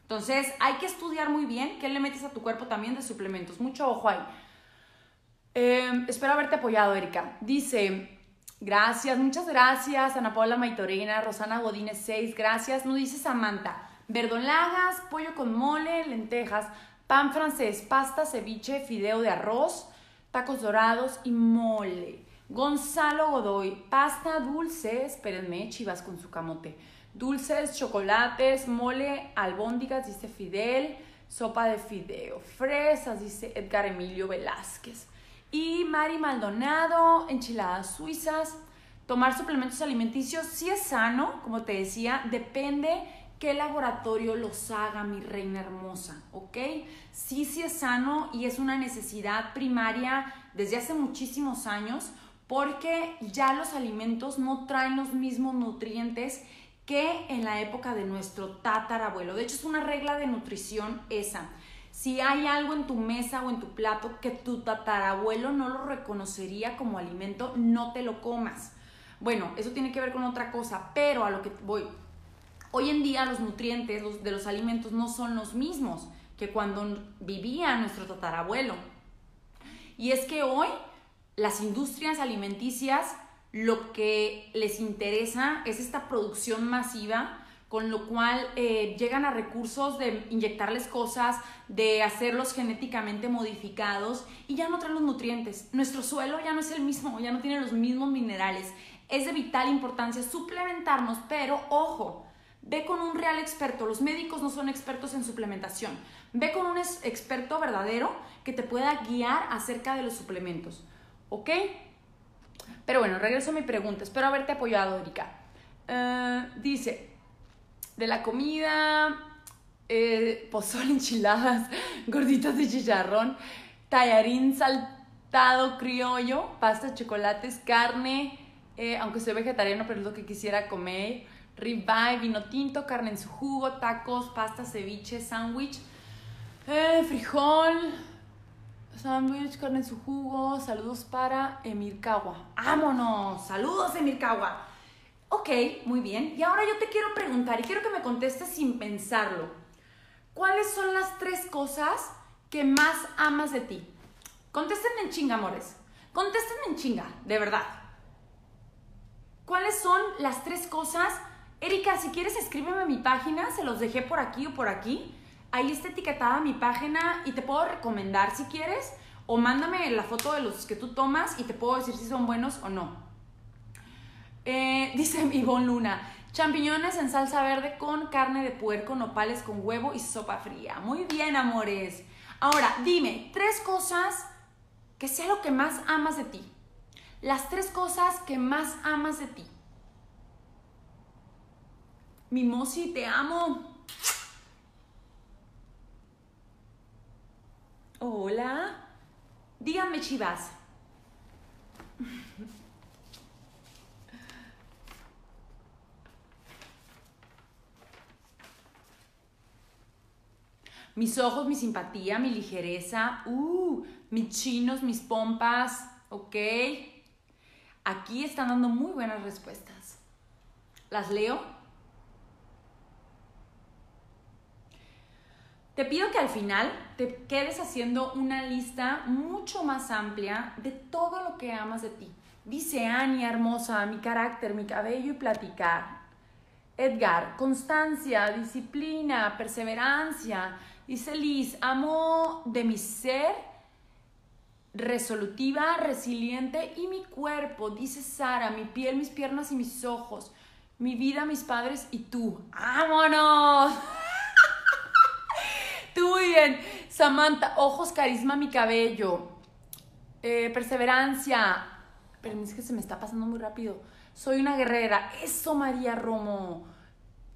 Entonces, hay que estudiar muy bien qué le metes a tu cuerpo también de suplementos. Mucho ojo ahí. Em, espero haberte apoyado, Erika. Dice, gracias, muchas gracias, Ana Paula Maitorena, Rosana Godínez 6, gracias. No dice Samantha, verdolagas, pollo con mole, lentejas, pan francés, pasta, ceviche, fideo de arroz, tacos dorados y mole. Gonzalo Godoy, pasta dulce, espérenme, chivas con su camote. Dulces, chocolates, mole, albóndigas, dice Fidel, sopa de fideo, fresas, dice Edgar Emilio Velázquez. Y Mari Maldonado, enchiladas suizas. Tomar suplementos alimenticios sí es sano, como te decía, depende qué laboratorio los haga, mi reina hermosa, ¿ok? Sí, sí es sano y es una necesidad primaria desde hace muchísimos años porque ya los alimentos no traen los mismos nutrientes que en la época de nuestro tatarabuelo. De hecho, es una regla de nutrición esa. Si hay algo en tu mesa o en tu plato que tu tatarabuelo no lo reconocería como alimento, no te lo comas. Bueno, eso tiene que ver con otra cosa, pero a lo que voy, Hoy en día los nutrientes de los alimentos no son los mismos que cuando vivía nuestro tatarabuelo. Y es que hoy las industrias alimenticias lo que les interesa es esta producción masiva, con lo cual eh, llegan a recursos de inyectarles cosas, de hacerlos genéticamente modificados y ya no traen los nutrientes. Nuestro suelo ya no es el mismo, ya no tiene los mismos minerales. Es de vital importancia suplementarnos, pero ojo, Ve con un real experto. Los médicos no son expertos en suplementación. Ve con un experto verdadero que te pueda guiar acerca de los suplementos. ¿Ok? Pero bueno, regreso a mi pregunta. Espero haberte apoyado, Erika. Eh, dice, de la comida, eh, pozol, enchiladas, gorditas de chicharrón, tallarín saltado criollo, pasta, chocolates, carne, eh, aunque soy vegetariano, pero es lo que quisiera comer ribeye, vino tinto, carne en su jugo, tacos, pasta, ceviche, sándwich, eh, frijol, sándwich, carne en su jugo. Saludos para Emircagua. ¡Vámonos! ¡Saludos, Emircagua! Ok, muy bien. Y ahora yo te quiero preguntar y quiero que me contestes sin pensarlo. ¿Cuáles son las tres cosas que más amas de ti? Contéstenme en chinga, amores. Contéstenme en chinga, de verdad. ¿Cuáles son las tres cosas Erika, si quieres escríbeme a mi página, se los dejé por aquí o por aquí. Ahí está etiquetada mi página y te puedo recomendar si quieres. O mándame la foto de los que tú tomas y te puedo decir si son buenos o no. Eh, dice Ivonne Luna, champiñones en salsa verde con carne de puerco, nopales con huevo y sopa fría. Muy bien, amores. Ahora, dime, tres cosas que sea lo que más amas de ti. Las tres cosas que más amas de ti. Mimosi, te amo. Hola. Díganme, chivas. Mis ojos, mi simpatía, mi ligereza, uh, mis chinos, mis pompas, ok. Aquí están dando muy buenas respuestas. ¿Las leo? Te pido que al final te quedes haciendo una lista mucho más amplia de todo lo que amas de ti. Dice Annie, hermosa, mi carácter, mi cabello y platicar. Edgar, constancia, disciplina, perseverancia. Dice Liz, amo de mi ser, resolutiva, resiliente y mi cuerpo. Dice Sara, mi piel, mis piernas y mis ojos. Mi vida, mis padres y tú. ¡Vámonos! Bien. Samantha, ojos, carisma, mi cabello. Eh, perseverancia. Pero es que se me está pasando muy rápido. Soy una guerrera. Eso, María Romo.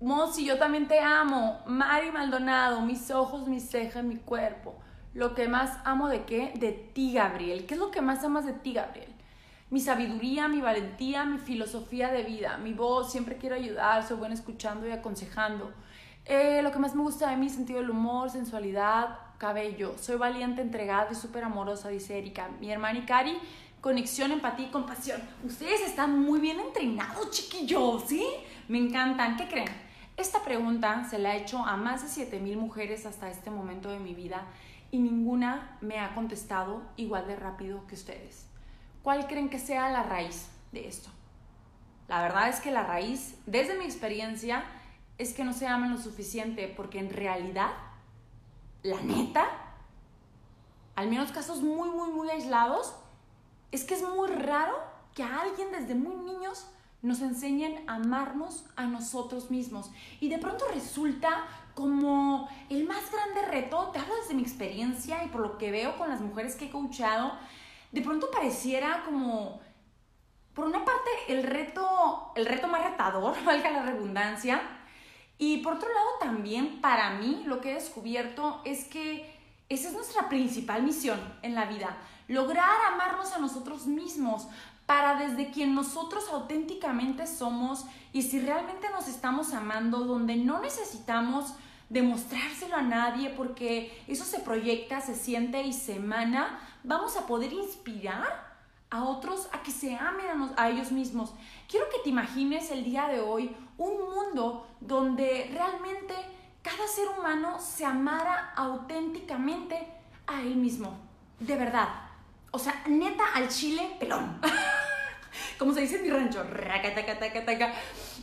Mosi, yo también te amo. Mari Maldonado, mis ojos, mis cejas, mi cuerpo. Lo que más amo de qué? De ti, Gabriel. ¿Qué es lo que más amas de ti, Gabriel? Mi sabiduría, mi valentía, mi filosofía de vida, mi voz, siempre quiero ayudar, soy buena escuchando y aconsejando. Eh, lo que más me gusta de mí, sentido del humor, sensualidad, cabello. Soy valiente, entregada y súper amorosa, dice Erika. Mi hermana Ikari, conexión, empatía y compasión. Ustedes están muy bien entrenados, chiquillos, ¿sí? Me encantan. ¿Qué creen? Esta pregunta se la he hecho a más de 7000 mujeres hasta este momento de mi vida y ninguna me ha contestado igual de rápido que ustedes. ¿Cuál creen que sea la raíz de esto? La verdad es que la raíz, desde mi experiencia, es que no se aman lo suficiente porque en realidad, la neta, al menos casos muy, muy, muy aislados, es que es muy raro que a alguien desde muy niños nos enseñen a amarnos a nosotros mismos. Y de pronto resulta como el más grande reto, te hablo desde mi experiencia y por lo que veo con las mujeres que he coachado, de pronto pareciera como, por una parte, el reto, el reto más retador, valga la redundancia, y por otro lado también, para mí, lo que he descubierto es que esa es nuestra principal misión en la vida, lograr amarnos a nosotros mismos, para desde quien nosotros auténticamente somos y si realmente nos estamos amando, donde no necesitamos demostrárselo a nadie porque eso se proyecta, se siente y se emana, vamos a poder inspirar a otros a que se amen a, a, ellos mismos. Quiero que te imagines el día de hoy un mundo donde realmente cada ser humano se amara auténticamente a él mismo. De verdad. O sea, neta al chile pelón. Como se dice en mi rancho.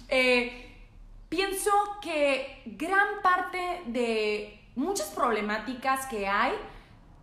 Eh, pienso que gran parte de muchas problemáticas que hay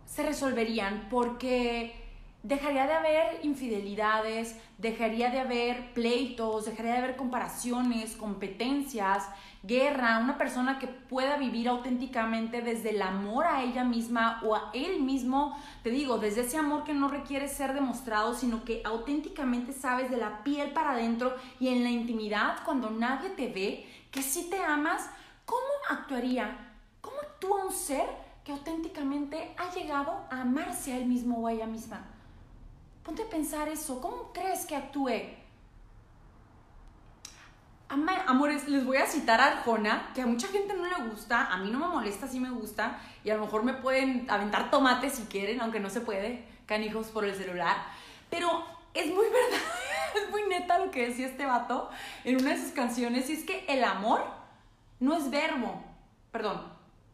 se resolverían porque dejaría de haber infidelidades, dejaría de haber pleitos, dejaría de haber comparaciones, competencias, guerra, una persona que pueda vivir auténticamente desde el amor a ella misma o a él mismo, te digo, desde ese amor que no requiere ser demostrado, sino que auténticamente sabes de la piel para adentro y en la intimidad, cuando nadie te ve, que si te amas, ¿cómo actuaría? ¿Cómo actúa un ser que auténticamente ha llegado a amarse a él mismo o a ella misma? Ponte a pensar eso, ¿cómo crees que actúe? Amores, les voy a citar a Arjona, que a mucha gente no le gusta, a mí no me molesta, sí me gusta, y a lo mejor me pueden aventar tomates si quieren, aunque no se puede, canijos por el celular. Pero es muy verdad, es muy neta lo que decía este vato en una de sus canciones, y es que el amor no es verbo, perdón,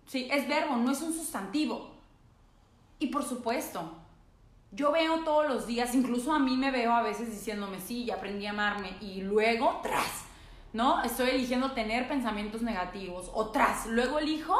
sí, es verbo, no es un sustantivo. Y por supuesto, yo veo todos los días, incluso a mí me veo a veces diciéndome, sí, ya aprendí a amarme, y luego, tras, ¿no? Estoy eligiendo tener pensamientos negativos, o tras, luego elijo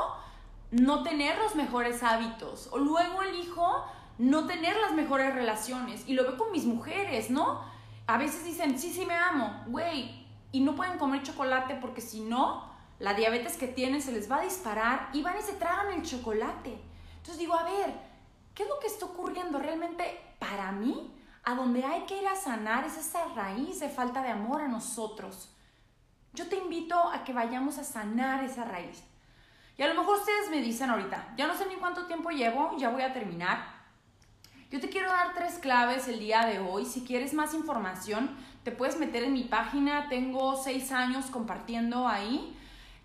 no tener los mejores hábitos, o luego elijo no tener las mejores relaciones, y lo veo con mis mujeres, ¿no? A veces dicen, sí, sí me amo, güey, y no pueden comer chocolate porque si no, la diabetes que tienen se les va a disparar y van y se tragan el chocolate. Entonces digo, a ver, ¿Qué es lo que está ocurriendo realmente para mí? A donde hay que ir a sanar es esa raíz de falta de amor a nosotros. Yo te invito a que vayamos a sanar esa raíz. Y a lo mejor ustedes me dicen ahorita, ya no sé ni cuánto tiempo llevo, ya voy a terminar. Yo te quiero dar tres claves el día de hoy. Si quieres más información, te puedes meter en mi página. Tengo seis años compartiendo ahí.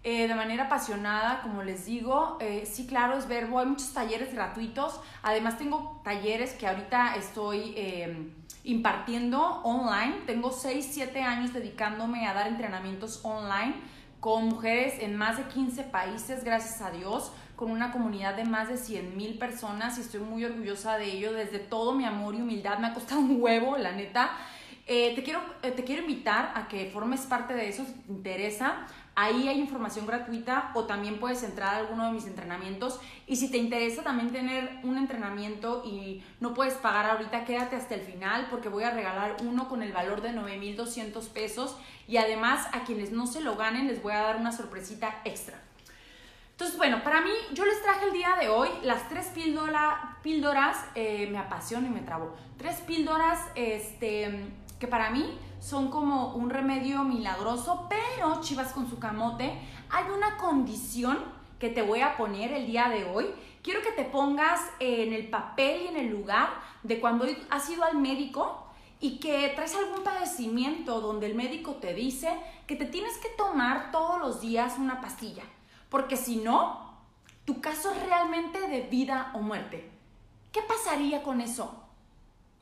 Eh, de manera apasionada, como les digo. Eh, sí, claro, es verbo. Hay muchos talleres gratuitos. Además, tengo talleres que ahorita estoy em, impartiendo online. Tengo 6, 7 años dedicándome a dar entrenamientos online con mujeres en más de 15 países, gracias a Dios, con una comunidad de más de 100 mil personas y estoy muy orgullosa de ello. Desde todo mi amor y humildad me ha costado un huevo, la neta. Eh, te, quiero, te quiero invitar a que formes parte de eso, si te interesa. Ahí hay información gratuita o también puedes entrar a alguno de mis entrenamientos. Y si te interesa también tener un entrenamiento y no puedes pagar ahorita, quédate hasta el final porque voy a regalar uno con el valor de 9,200 pesos. Y además a quienes no se lo ganen les voy a dar una sorpresita extra. Entonces, bueno, para mí, yo les traje el día de hoy las tres píldoras, eh, me apasiona y me trabo, tres píldoras este, que para mí son como un remedio milagroso, pero chivas con su camote, hay una condición que te voy a poner el día de hoy. Quiero que te pongas en el papel y en el lugar de cuando has ido al médico y que traes algún padecimiento donde el médico te dice que te tienes que tomar todos los días una pastilla, porque si no, tu caso es realmente de vida o muerte. ¿Qué pasaría con eso?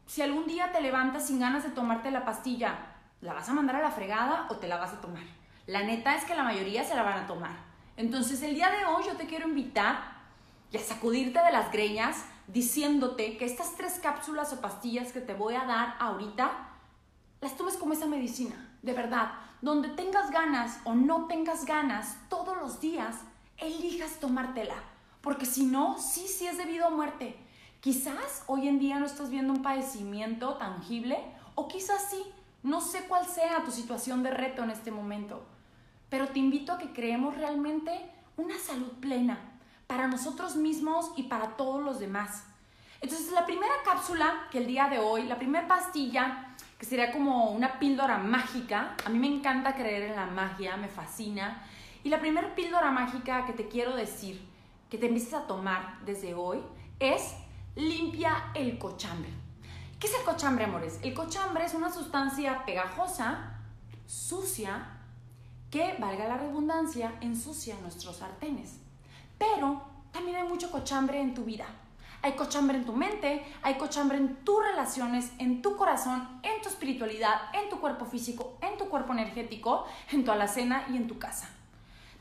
Si algún día te levantas sin ganas de tomarte la pastilla, ¿la vas a mandar a la fregada o te la vas a tomar? La neta es que la mayoría se la van a tomar. Entonces el día de hoy yo te quiero invitar y a sacudirte de las greñas diciéndote que estas tres cápsulas o pastillas que te voy a dar ahorita, las tomes como esa medicina, de verdad. Donde tengas ganas o no tengas ganas, todos los días, elijas tomártela. Porque si no, sí, sí es debido a muerte. Quizás hoy en día no estás viendo un padecimiento tangible o quizás sí, no sé cuál sea tu situación de reto en este momento, pero te invito a que creemos realmente una salud plena para nosotros mismos y para todos los demás. Entonces, la primera cápsula que el día de hoy, la primera pastilla, que sería como una píldora mágica, a mí me encanta creer en la magia, me fascina, y la primera píldora mágica que te quiero decir, que te empieces a tomar desde hoy, es limpia el cochambre. ¿Qué es el cochambre, amores? El cochambre es una sustancia pegajosa, sucia, que, valga la redundancia, ensucia nuestros sartenes. Pero también hay mucho cochambre en tu vida. Hay cochambre en tu mente, hay cochambre en tus relaciones, en tu corazón, en tu espiritualidad, en tu cuerpo físico, en tu cuerpo energético, en tu alacena y en tu casa.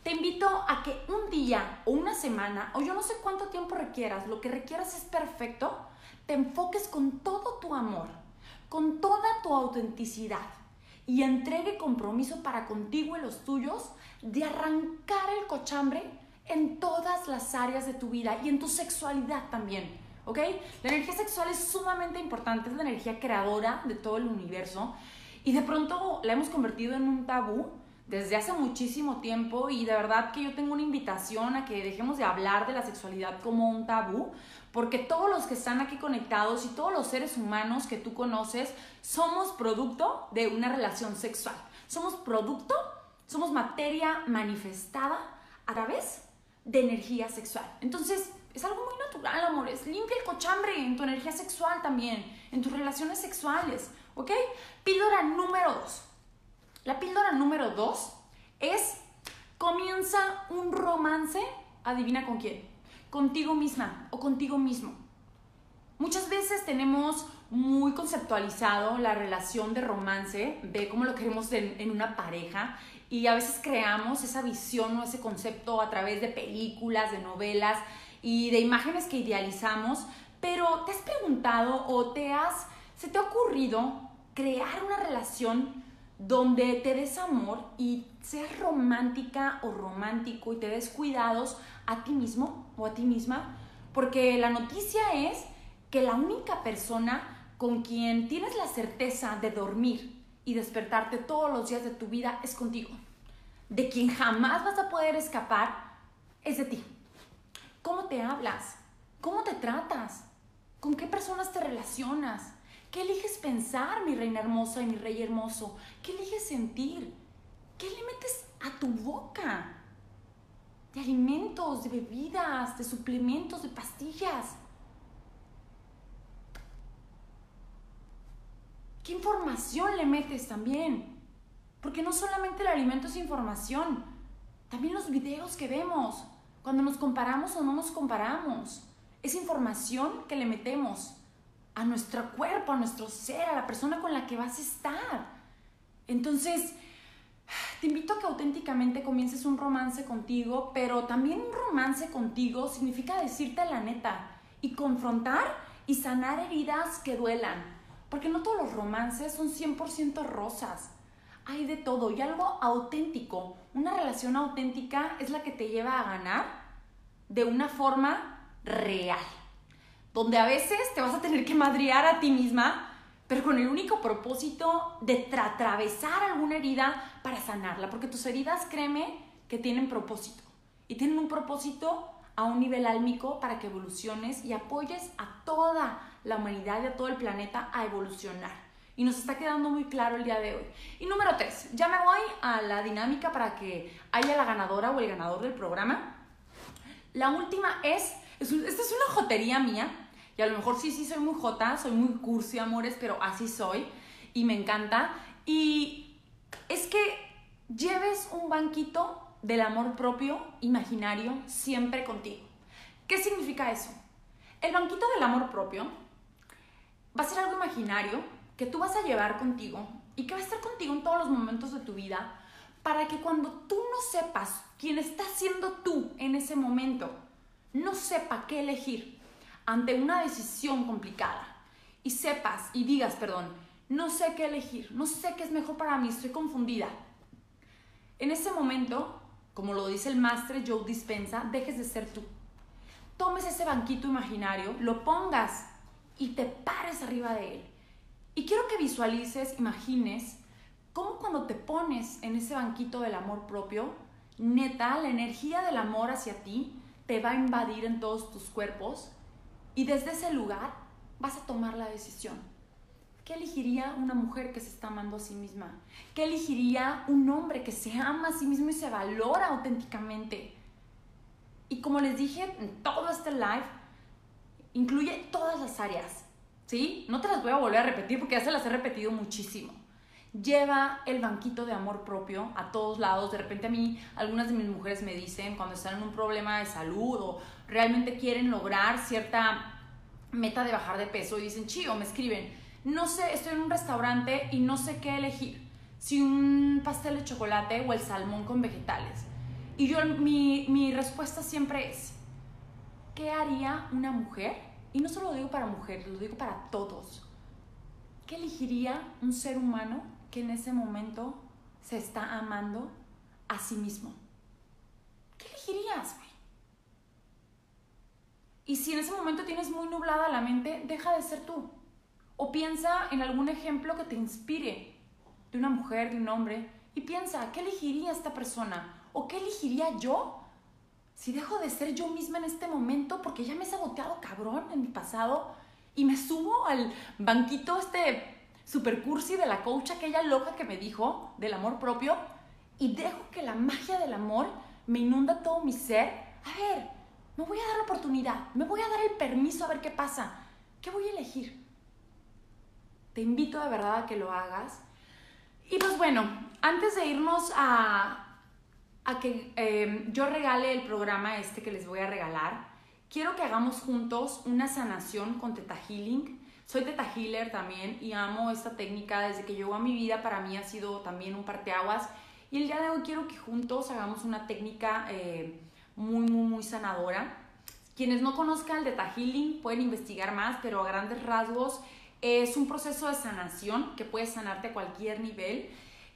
Te invito a que un día o una semana o yo no sé cuánto tiempo requieras, lo que requieras es perfecto, te enfoques con todo tu amor, con toda tu autenticidad y entregue compromiso para contigo y los tuyos de arrancar el cochambre en todas las áreas de tu vida y en tu sexualidad también. ¿Ok? La energía sexual es sumamente importante, es la energía creadora de todo el universo y de pronto la hemos convertido en un tabú desde hace muchísimo tiempo y de verdad que yo tengo una invitación a que dejemos de hablar de la sexualidad como un tabú, porque todos los que están aquí conectados y todos los seres humanos que tú conoces somos producto de una relación sexual. Somos producto, somos materia manifestada a través de energía sexual. Entonces, es algo muy natural, amores. Limpia el cochambre en tu energía sexual también, en tus relaciones sexuales, ¿ok? Píldora número dos la píldora número dos es, comienza un romance, adivina con quién, contigo misma o contigo mismo. Muchas veces tenemos muy conceptualizado la relación de romance, de cómo lo queremos en, en, una pareja y a veces creamos esa visión o ese concepto a través de películas, de novelas y de imágenes que idealizamos, pero ¿te has preguntado o te has, se te ha ocurrido crear una relación donde te des amor y seas romántica o romántico y te des cuidados a ti mismo o a ti misma, porque la noticia es que la única persona con quien tienes la certeza de dormir y despertarte todos los días de tu vida es contigo. De quien jamás vas a poder escapar es de ti. ¿Cómo te hablas? ¿Cómo te tratas? ¿Con qué personas te relacionas? ¿Qué eliges pensar, mi reina hermosa y mi rey hermoso? ¿Qué eliges sentir? ¿Qué le metes a tu boca? De alimentos, de bebidas, de suplementos, de pastillas. ¿Qué información le metes también? Porque no solamente el alimento es información, también los videos que vemos, cuando nos comparamos o no nos comparamos, es información que le metemos a nuestro cuerpo, a nuestro ser, a la persona con la que vas a estar. Entonces, te invito a que auténticamente comiences un romance contigo, pero también un romance contigo significa decirte la neta y confrontar y sanar heridas que duelan. Porque no todos los romances son 100% rosas. Hay de todo y algo auténtico. Una relación auténtica es la que te lleva a ganar de una forma real donde a veces te vas a tener que madrear a ti misma, pero con el único propósito de atravesar alguna herida para sanarla, porque tus heridas, créeme, que tienen propósito y tienen un propósito a un nivel álmico para que evoluciones y apoyes a toda la humanidad y a todo el planeta a evolucionar. Y nos está quedando muy claro el día de hoy. Y número tres, ya me voy a la dinámica para que haya la ganadora o el ganador del programa. La última es, esta es una jotería mía, y a lo mejor sí, sí soy muy jota, soy muy cursi, amores, pero así soy y me encanta. Y es que lleves un banquito del amor propio imaginario siempre contigo. ¿Qué significa eso? El banquito del amor propio va a ser algo imaginario que tú vas a llevar contigo y que va a estar contigo en todos los momentos de tu vida para que cuando tú no sepas quién está siendo tú en ese momento, no sepa qué elegir ante una decisión complicada y sepas y digas, perdón, no sé qué elegir, no sé qué es mejor para mí, estoy confundida. En ese momento, como lo dice el máster Joe Dispensa, dejes de ser tú. Tomes ese banquito imaginario, lo pongas y te pares arriba de él. Y quiero que visualices, imagines, cómo cuando te pones en ese banquito del amor propio, neta, la energía del amor hacia ti te va a invadir en todos tus cuerpos y desde ese lugar vas a tomar la decisión. ¿Qué elegiría una mujer que se está amando a sí misma? ¿Qué elegiría un hombre que se ama a sí mismo y se valora auténticamente? Y como les dije en todo este live, incluye todas las áreas, ¿sí? No te las voy a volver a repetir porque ya se las he repetido muchísimo. Lleva el banquito de amor propio a todos lados. De repente a mí, algunas de mis mujeres me dicen cuando están en un problema de salud o realmente quieren lograr cierta meta de bajar de peso y dicen, chío, me escriben, no sé, estoy en un restaurante y no sé qué elegir, si un pastel de chocolate o el salmón con vegetales. Y yo, mi, mi respuesta siempre es, ¿qué haría una mujer? Y no solo lo digo para mujeres, lo digo para todos. ¿Qué elegiría un ser humano que en ese momento se está amando a sí mismo? ¿Qué elegirías? Y si en ese momento tienes muy nublada la mente, deja de ser tú. O piensa en algún ejemplo que te inspire de una mujer, de un hombre, y piensa, ¿qué elegiría esta persona? ¿O qué elegiría yo si dejo de ser yo misma en este momento porque ya me he saboteado cabrón en mi pasado y me subo al banquito este super cursi de la coach, aquella loca que me dijo del amor propio y dejo que la magia del amor me inunda todo mi ser? A ver, me voy a dar la oportunidad, me voy a dar el permiso a ver qué pasa. ¿Qué voy a elegir? Te invito de verdad a que lo hagas. Y pues bueno, antes de irnos a, a que eh, yo regale el programa este que les voy a regalar, quiero que hagamos juntos una sanación con Teta Healing. Soy Teta Healer también y amo esta técnica desde que llegó a mi vida. Para mí ha sido también un parteaguas. Y el día de hoy quiero que juntos hagamos una técnica eh, muy, muy, muy sanadora. Quienes no conozcan el Teta Healing pueden investigar más, pero a grandes rasgos es un proceso de sanación que puede sanarte a cualquier nivel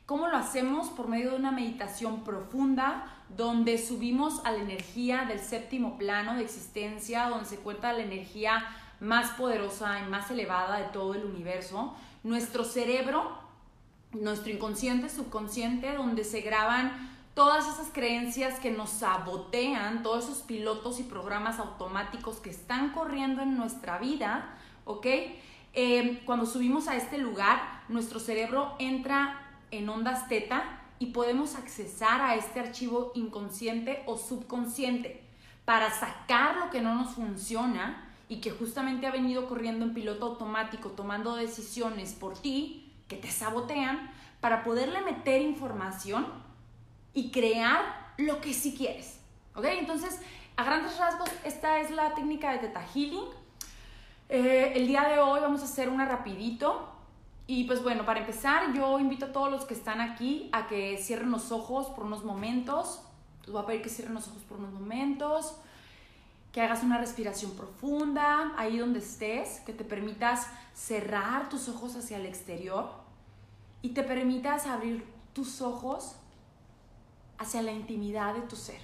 ¿Cómo lo hacemos? Por medio de una meditación profunda, donde subimos a la energía del séptimo plano de existencia, donde se encuentra la energía más poderosa y más elevada de todo el universo. Nuestro cerebro, nuestro inconsciente, subconsciente, donde se graban todas esas creencias que nos sabotean, todos esos pilotos y programas automáticos que están corriendo en nuestra vida, ¿ok? Eh, cuando subimos a este lugar, nuestro cerebro entra en ondas teta y podemos accesar a este archivo inconsciente o subconsciente para sacar lo que no nos funciona y que justamente ha venido corriendo en piloto automático, tomando decisiones por ti que te sabotean, para poderle meter información y crear lo que sí quieres. ¿Ok? Entonces, a grandes rasgos, esta es la técnica de Teta Healing. Eh, el día de hoy vamos a hacer una rapidito y pues bueno, para empezar, yo invito a todos los que están aquí a que cierren los ojos por unos momentos. Les voy a pedir que cierren los ojos por unos momentos, que hagas una respiración profunda ahí donde estés, que te permitas cerrar tus ojos hacia el exterior y te permitas abrir tus ojos hacia la intimidad de tu ser,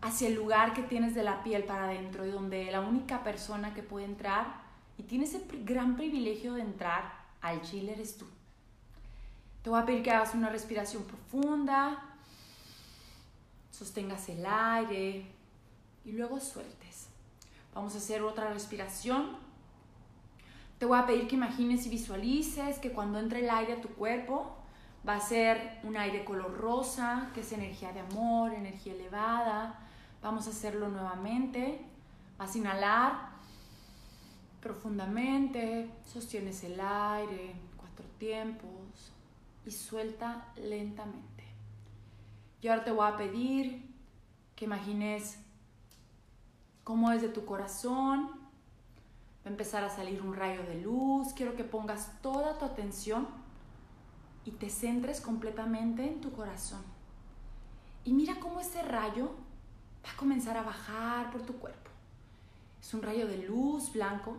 hacia el lugar que tienes de la piel para adentro y donde la única persona que puede entrar y tienes el gran privilegio de entrar al chile eres tú. Te voy a pedir que hagas una respiración profunda, sostengas el aire y luego sueltes. Vamos a hacer otra respiración. Te voy a pedir que imagines y visualices que cuando entre el aire a tu cuerpo va a ser un aire color rosa, que es energía de amor, energía elevada. Vamos a hacerlo nuevamente. Vas a inhalar profundamente, sostienes el aire, cuatro tiempos y suelta lentamente. Y ahora te voy a pedir que imagines cómo desde tu corazón Va a empezar a salir un rayo de luz. Quiero que pongas toda tu atención y te centres completamente en tu corazón. Y mira cómo ese rayo va a comenzar a bajar por tu cuerpo. Es un rayo de luz blanco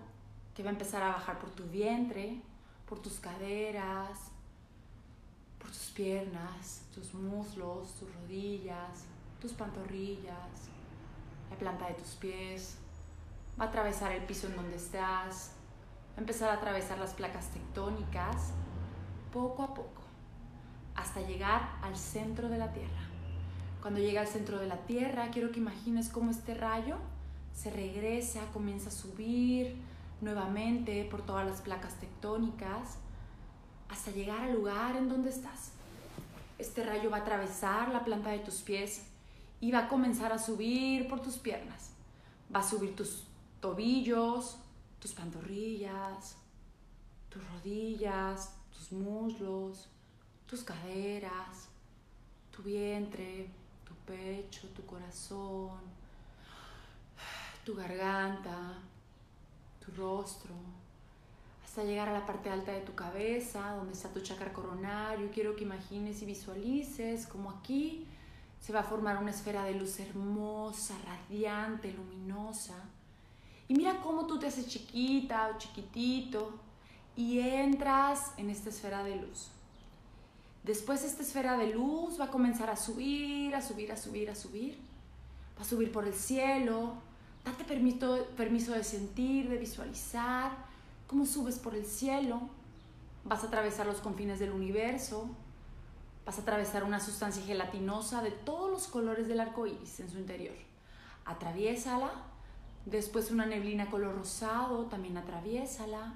que va a empezar a bajar por tu vientre, por tus caderas, por tus piernas, tus muslos, tus rodillas, tus pantorrillas, la planta de tus pies. Va a atravesar el piso en donde estás, va a empezar a atravesar las placas tectónicas poco a poco hasta llegar al centro de la Tierra. Cuando llega al centro de la Tierra, quiero que imagines cómo este rayo se regresa, comienza a subir nuevamente por todas las placas tectónicas hasta llegar al lugar en donde estás. Este rayo va a atravesar la planta de tus pies y va a comenzar a subir por tus piernas. Va a subir tus tobillos, tus pantorrillas, tus rodillas, tus muslos, tus caderas, tu vientre, tu pecho, tu corazón, tu garganta, tu rostro, hasta llegar a la parte alta de tu cabeza, donde está tu chakra coronario. Quiero que imagines y visualices como aquí se va a formar una esfera de luz hermosa, radiante, luminosa. Y mira cómo tú te haces chiquita o chiquitito y entras en esta esfera de luz. Después esta esfera de luz va a comenzar a subir, a subir, a subir, a subir. Va a subir por el cielo. Date permiso, de sentir, de visualizar cómo subes por el cielo. Vas a atravesar los confines del universo. Vas a atravesar una sustancia gelatinosa de todos los colores del arco iris en su interior. Atraviésala. Después una neblina color rosado, también atraviésala.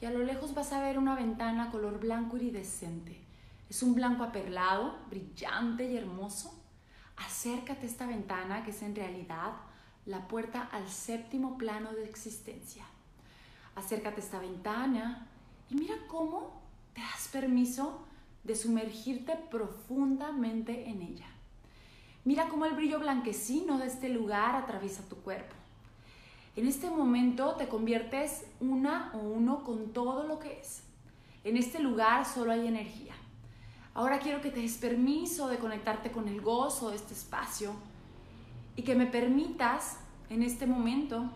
Y a lo lejos vas a ver una ventana color blanco iridescente es un blanco aperlado, brillante y hermoso. Acércate a esta ventana que es en realidad la puerta al séptimo plano de existencia. Acércate a esta ventana y mira cómo te das permiso de sumergirte profundamente en ella. Mira cómo el brillo blanquecino de este lugar atraviesa tu cuerpo. En este momento te conviertes una o uno con todo lo que es. En este lugar solo hay energía. Ahora quiero que te des permiso de conectarte con el gozo de este espacio y que me permitas en este momento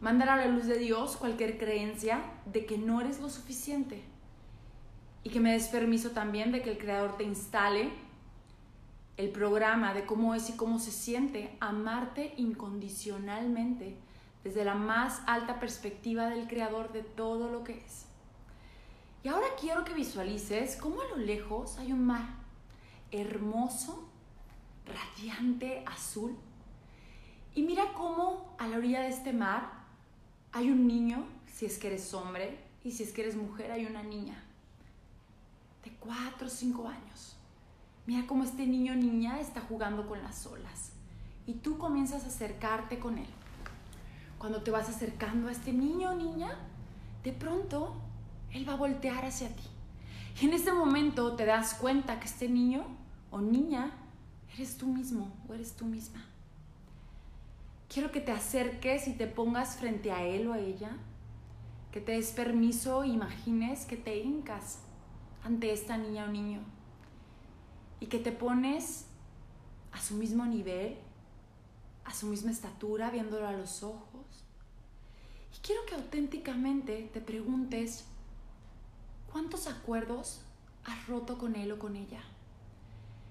mandar a la luz de Dios cualquier creencia de que no eres lo suficiente. Y que me des permiso también de que el Creador te instale el programa de cómo es y cómo se siente amarte incondicionalmente desde la más alta perspectiva del Creador de todo lo que es. Y ahora quiero que visualices cómo a lo lejos hay un mar hermoso, radiante, azul. Y mira cómo a la orilla de este mar hay un niño, si es que eres hombre, y si es que eres mujer hay una niña de 4 o 5 años. Mira cómo este niño o niña está jugando con las olas. Y tú comienzas a acercarte con él. Cuando te vas acercando a este niño o niña, de pronto él va a voltear hacia ti. Y en ese momento te das cuenta que este niño o niña eres tú mismo o eres tú misma. Quiero que te acerques y te pongas frente a él o a ella, que te des permiso, imagines que te hincas ante esta niña o niño y que te pones a su mismo nivel, a su misma estatura, viéndolo a los ojos. Y quiero que auténticamente te preguntes, ¿Cuántos acuerdos has roto con él o con ella?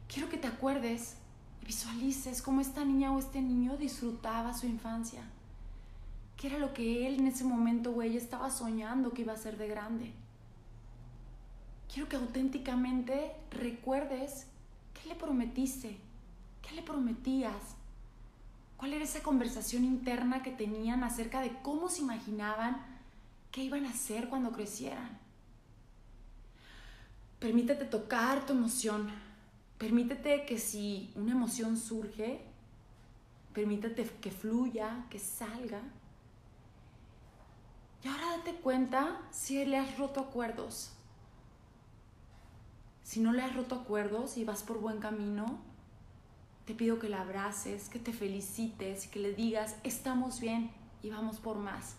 Quiero que te acuerdes y visualices cómo esta niña o este niño disfrutaba su infancia. ¿Qué era lo que él en ese momento o ella estaba soñando que iba a ser de grande? Quiero que auténticamente recuerdes qué le prometiste, qué le prometías, cuál era esa conversación interna que tenían acerca de cómo se imaginaban qué iban a hacer cuando crecieran. Permítete tocar tu emoción. Permítete que si una emoción surge, permítete que fluya, que salga. Y ahora date cuenta si le has roto acuerdos. Si no le has roto acuerdos y vas por buen camino, te pido que la abraces, que te felicites, que le digas, estamos bien y vamos por más.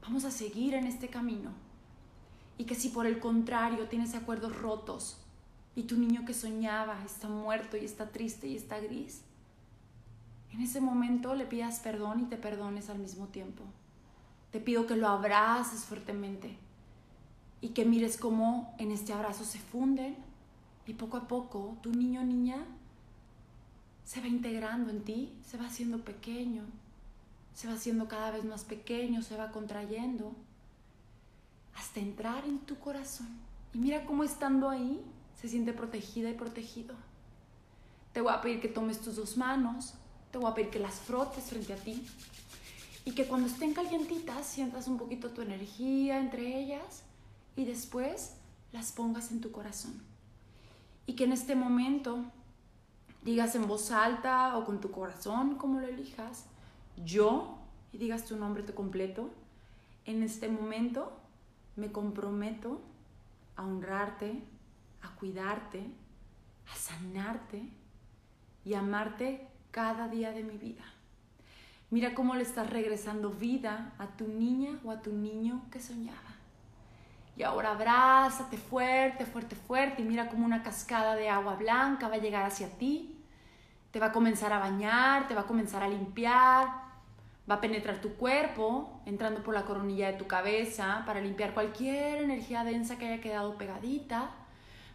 vamos a seguir en este camino. Y que si por el contrario tienes acuerdos rotos y tu niño que soñaba está muerto y está triste y está gris, en ese momento le pidas perdón y te perdones al mismo tiempo. Te pido que lo abraces fuertemente y que mires cómo en este abrazo se funden y poco a poco tu niño o niña se va integrando en ti, se va haciendo pequeño, se va haciendo cada vez más pequeño, se va contrayendo hasta entrar en tu corazón. Y mira cómo estando ahí se siente protegida y protegido. Te voy a pedir que tomes tus dos manos, te voy a pedir que las frotes frente a ti y que cuando estén calientitas sientas un poquito tu energía entre ellas y después las pongas en tu corazón. Y que en este momento digas en voz alta o con tu corazón, como lo elijas, yo, y digas tu nombre completo, en este momento me comprometo a honrarte, a cuidarte, a sanarte y amarte cada día de mi vida. Mira cómo le estás regresando vida a tu niña o a tu niño que soñaba. Y ahora abrázate fuerte, fuerte, fuerte y mira cómo una cascada de agua blanca va a llegar hacia ti. Te va a comenzar a bañar, te va a comenzar a limpiar, va a penetrar tu cuerpo, entrando por la coronilla de tu cabeza para limpiar cualquier energía densa que haya quedado pegadita.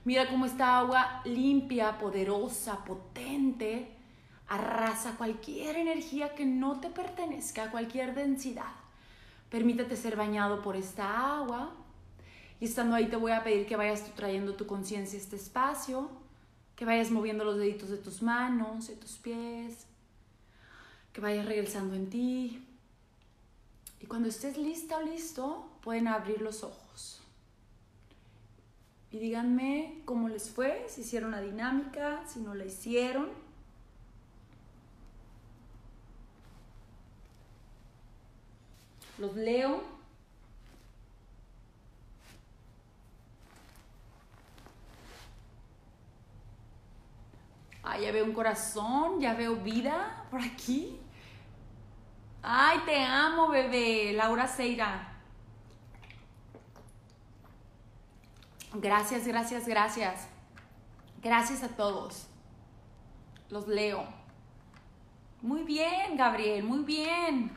Mira cómo esta agua limpia, poderosa, potente, arrasa cualquier energía que no te pertenezca, cualquier densidad. Permítete ser bañado por esta agua. Y estando ahí te voy a pedir que vayas trayendo tu conciencia a este espacio, que vayas moviendo los deditos de tus manos, de tus pies, que vayas regresando en ti. Y cuando estés lista o listo, pueden abrir los ojos. Y díganme cómo les fue, si hicieron la dinámica, si no la hicieron. Los leo. Ya veo un corazón, ya veo vida por aquí. Ay, te amo, bebé. Laura Seira. Gracias, gracias, gracias. Gracias a todos. Los leo. Muy bien, Gabriel, muy bien.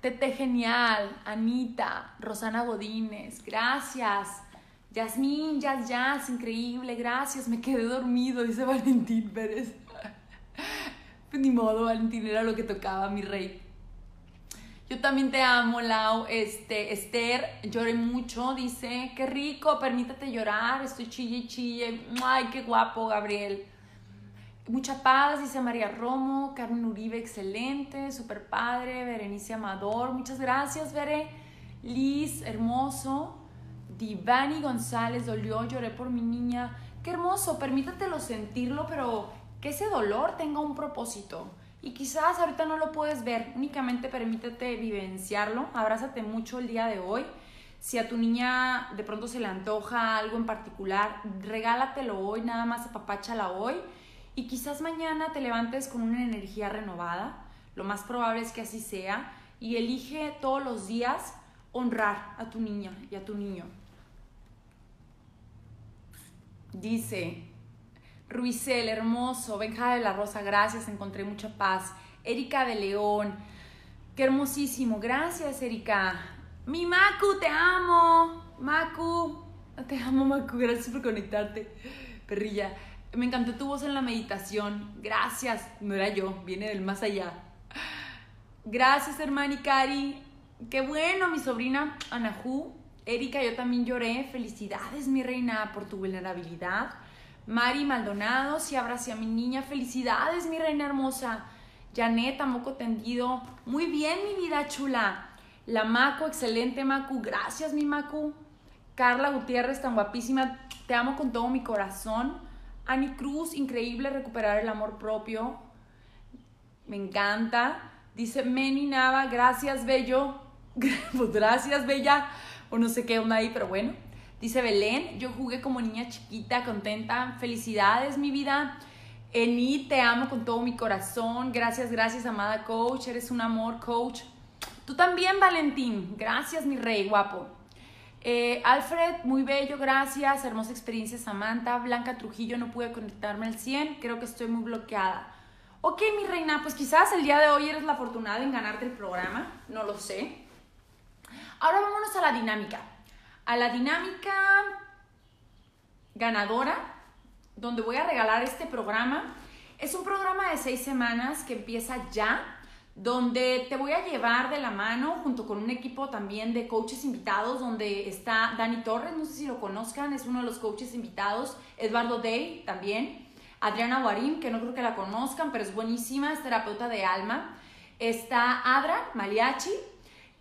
Tete Genial, Anita, Rosana Godínez, gracias. Yasmín, Jazz Jazz, increíble, gracias. Me quedé dormido, dice Valentín Pérez. Ni modo, Valentín, era lo que tocaba, mi rey. Yo también te amo, Lau. Este, Esther, lloré mucho, dice, qué rico, permítete llorar, estoy chille chille. Ay, qué guapo, Gabriel. Mucha paz, dice María Romo, Carmen Uribe, excelente, super padre, Berenice Amador, muchas gracias, Bere. Liz, hermoso. Divani González, dolió, lloré por mi niña. Qué hermoso, permítatelo sentirlo, pero que ese dolor tenga un propósito. Y quizás ahorita no lo puedes ver, únicamente permítete vivenciarlo, abrázate mucho el día de hoy. Si a tu niña de pronto se le antoja algo en particular, regálatelo hoy, nada más apapáchala hoy. Y quizás mañana te levantes con una energía renovada, lo más probable es que así sea, y elige todos los días honrar a tu niña y a tu niño. Dice Ruizel, hermoso, Benja de la Rosa, gracias, encontré mucha paz. Erika de León, qué hermosísimo, gracias Erika. Mi Macu, te amo. Macu, te amo Macu, gracias por conectarte. Perrilla, me encantó tu voz en la meditación, gracias. No era yo, viene del más allá. Gracias, hermana Cari. Qué bueno, mi sobrina Anahu. Erika, yo también lloré. Felicidades, mi reina, por tu vulnerabilidad. Mari Maldonado, si abrace a mi niña. Felicidades, mi reina hermosa. Janet, moco tendido. Muy bien, mi vida chula. La Macu, excelente Macu. Gracias, mi Macu. Carla Gutiérrez, tan guapísima. Te amo con todo mi corazón. Ani Cruz, increíble recuperar el amor propio. Me encanta. Dice Meni Nava, gracias, bello. pues gracias, bella o no sé qué onda ahí, pero bueno. Dice Belén, yo jugué como niña chiquita, contenta. Felicidades, mi vida. Eni, te amo con todo mi corazón. Gracias, gracias, amada coach. Eres un amor, coach. Tú también, Valentín. Gracias, mi rey guapo. Eh, Alfred, muy bello, gracias. Hermosa experiencia, Samantha. Blanca Trujillo, no pude conectarme al 100. Creo que estoy muy bloqueada. Ok, mi reina, pues quizás el día de hoy eres la afortunada en ganarte el programa. No lo sé. Ahora vámonos a la dinámica. A la dinámica ganadora, donde voy a regalar este programa. Es un programa de seis semanas que empieza ya donde te voy a llevar de la mano junto con un equipo también de coaches invitados, donde está Dani Torres, no sé si lo conozcan, es uno de los coaches invitados, Eduardo Day también, Adriana Guarín, que no creo que la conozcan, pero es buenísima, es terapeuta de alma, está Adra Maliachi,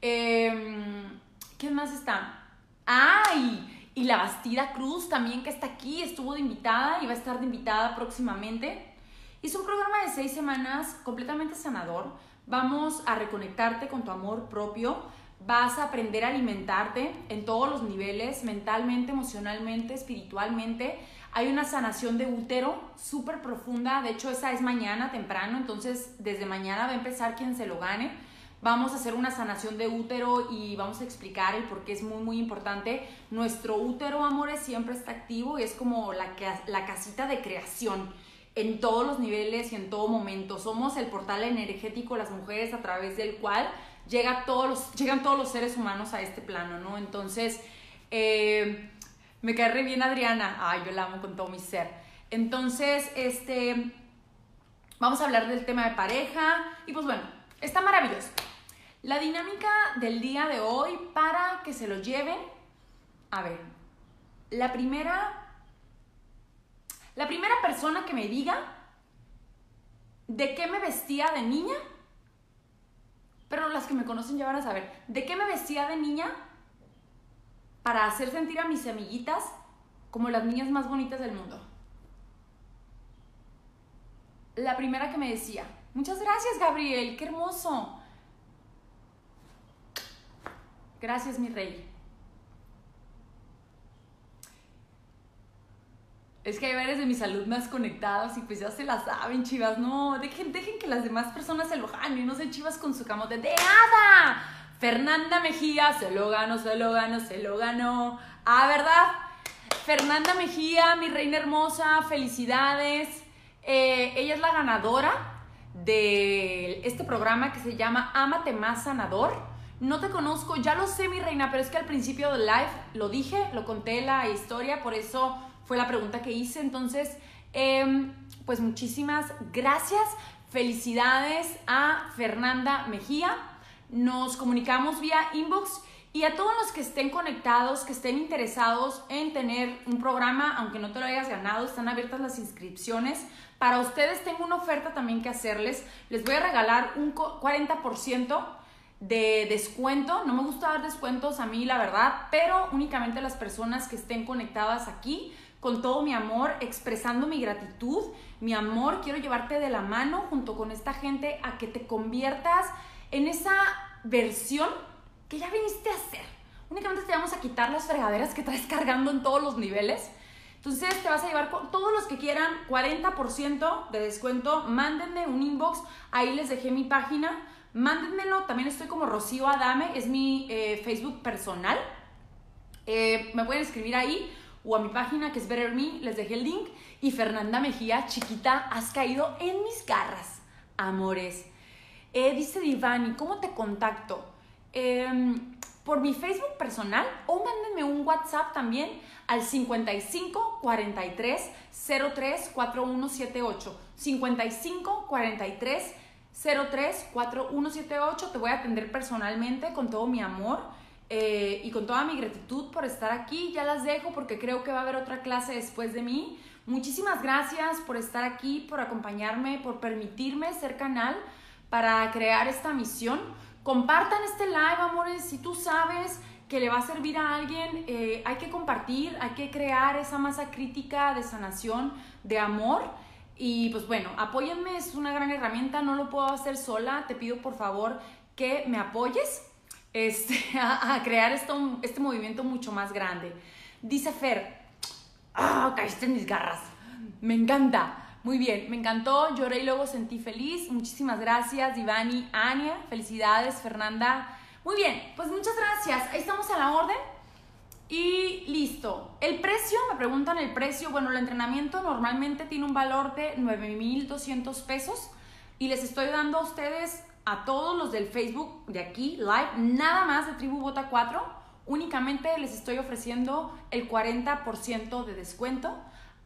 eh, ¿quién más está? ¡Ay! Y la Bastida Cruz también que está aquí, estuvo de invitada y va a estar de invitada próximamente. Es un programa de seis semanas completamente sanador Vamos a reconectarte con tu amor propio. Vas a aprender a alimentarte en todos los niveles, mentalmente, emocionalmente, espiritualmente. Hay una sanación de útero súper profunda. De hecho, esa es mañana temprano. Entonces, desde mañana va a empezar quien se lo gane. Vamos a hacer una sanación de útero y vamos a explicar el por qué es muy, muy importante. Nuestro útero, amores, siempre está activo y es como la, la casita de creación en todos los niveles y en todo momento. Somos el portal energético, las mujeres, a través del cual llega todos los, llegan todos los seres humanos a este plano, ¿no? Entonces, eh, me cae re bien Adriana. Ay, yo la amo con todo mi ser. Entonces, este, vamos a hablar del tema de pareja. Y pues bueno, está maravilloso. La dinámica del día de hoy para que se lo lleven. A ver, la primera la primera persona que me diga de qué me vestía de niña, pero las que me conocen ya van a saber, de qué me vestía de niña para hacer sentir a mis amiguitas como las niñas más bonitas del mundo. La primera que me decía, muchas gracias Gabriel, qué hermoso. Gracias mi rey. Es que hay varias de mis alumnas conectadas y pues ya se las saben, chivas. No, dejen, dejen que las demás personas se lo ganen. Y no sé, chivas con su camote de hada. Fernanda Mejía, se lo ganó, se lo ganó, se lo ganó. Ah, ¿verdad? Fernanda Mejía, mi reina hermosa, felicidades. Eh, ella es la ganadora de este programa que se llama Amate Más Sanador. No te conozco, ya lo sé, mi reina, pero es que al principio del live lo dije, lo conté la historia, por eso fue la pregunta que hice. Entonces, em, pues muchísimas gracias. Felicidades a Fernanda Mejía. Nos comunicamos vía inbox y a todos los que estén conectados, que estén interesados en tener un programa, aunque no te lo hayas ganado, están abiertas las inscripciones. Para ustedes tengo una oferta también que hacerles. Les voy a regalar un 40% de descuento. No me gusta dar descuentos a mí, la verdad, pero únicamente las personas que estén conectadas aquí con todo mi amor, expresando mi gratitud, mi amor, quiero llevarte de la mano junto con esta gente a que te conviertas en esa versión que ya viniste a ser. Únicamente te vamos a quitar las fregaderas que traes cargando en todos los niveles. Entonces te vas a llevar con todos los que quieran 40% de descuento. Mándenme un inbox. Ahí les dejé mi página. Mándenmelo. También estoy como Rocío Adame. Es mi eh, Facebook personal. Eh, me pueden escribir ahí o a mi página que es Better Me, les dejé el link. Y Fernanda Mejía, chiquita, has caído en mis garras, amores. Eh, dice Divani, ¿cómo te contacto? Em, por mi Facebook personal o mándenme un WhatsApp también al 55 43 03 4178. 55 43 03 4178. Te voy a atender personalmente con todo mi amor eh, y con toda mi gratitud por estar aquí. Ya las dejo porque creo que va a haber otra clase después de mí. Muchísimas gracias por estar aquí, por acompañarme, por permitirme ser canal para crear esta misión. Compartan este live, amores, si tú sabes que le va a servir a alguien, eh, hay que compartir, hay que crear esa masa crítica de sanación, de amor. Y pues bueno, apóyenme, es una gran herramienta, no lo puedo hacer sola, te pido por favor que me apoyes este, a, crear esto, este movimiento mucho más grande. Dice Fer, ah, caíste en mis garras, me encanta. Muy bien, me encantó, lloré y luego sentí feliz. Muchísimas gracias, Ivani, Ania. Felicidades, Fernanda. Muy bien, pues muchas gracias. Ahí estamos a la orden. Y listo. El precio, me preguntan el precio. Bueno, el entrenamiento normalmente tiene un valor de 9,200 pesos. Y les estoy dando a ustedes, a todos los del Facebook de aquí, live, nada más de Tribu Bota 4. Únicamente les estoy ofreciendo el 40% de descuento.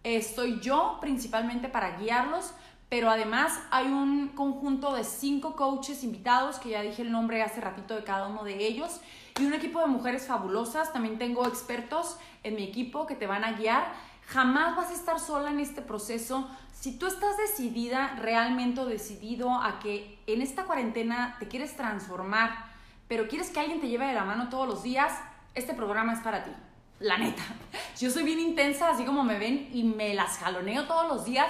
Estoy yo principalmente para guiarlos, pero además hay un conjunto de cinco coaches invitados, que ya dije el nombre hace ratito de cada uno de ellos, y un equipo de mujeres fabulosas. También tengo expertos en mi equipo que te van a guiar. Jamás vas a estar sola en este proceso. Si tú estás decidida, realmente decidido a que en esta cuarentena te quieres transformar, pero quieres que alguien te lleve de la mano todos los días, este programa es para ti la neta. Yo soy bien intensa, así como me ven, y me las jaloneo todos los días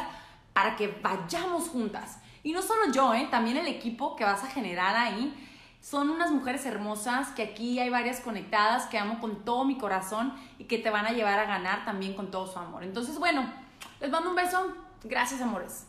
para que vayamos juntas. Y no solo yo, ¿eh? también el equipo que vas a generar ahí. Son unas mujeres hermosas que aquí hay varias conectadas que amo con todo mi corazón y que te van a llevar a ganar también con todo su amor. Entonces, bueno, les mando un beso. Gracias, amores.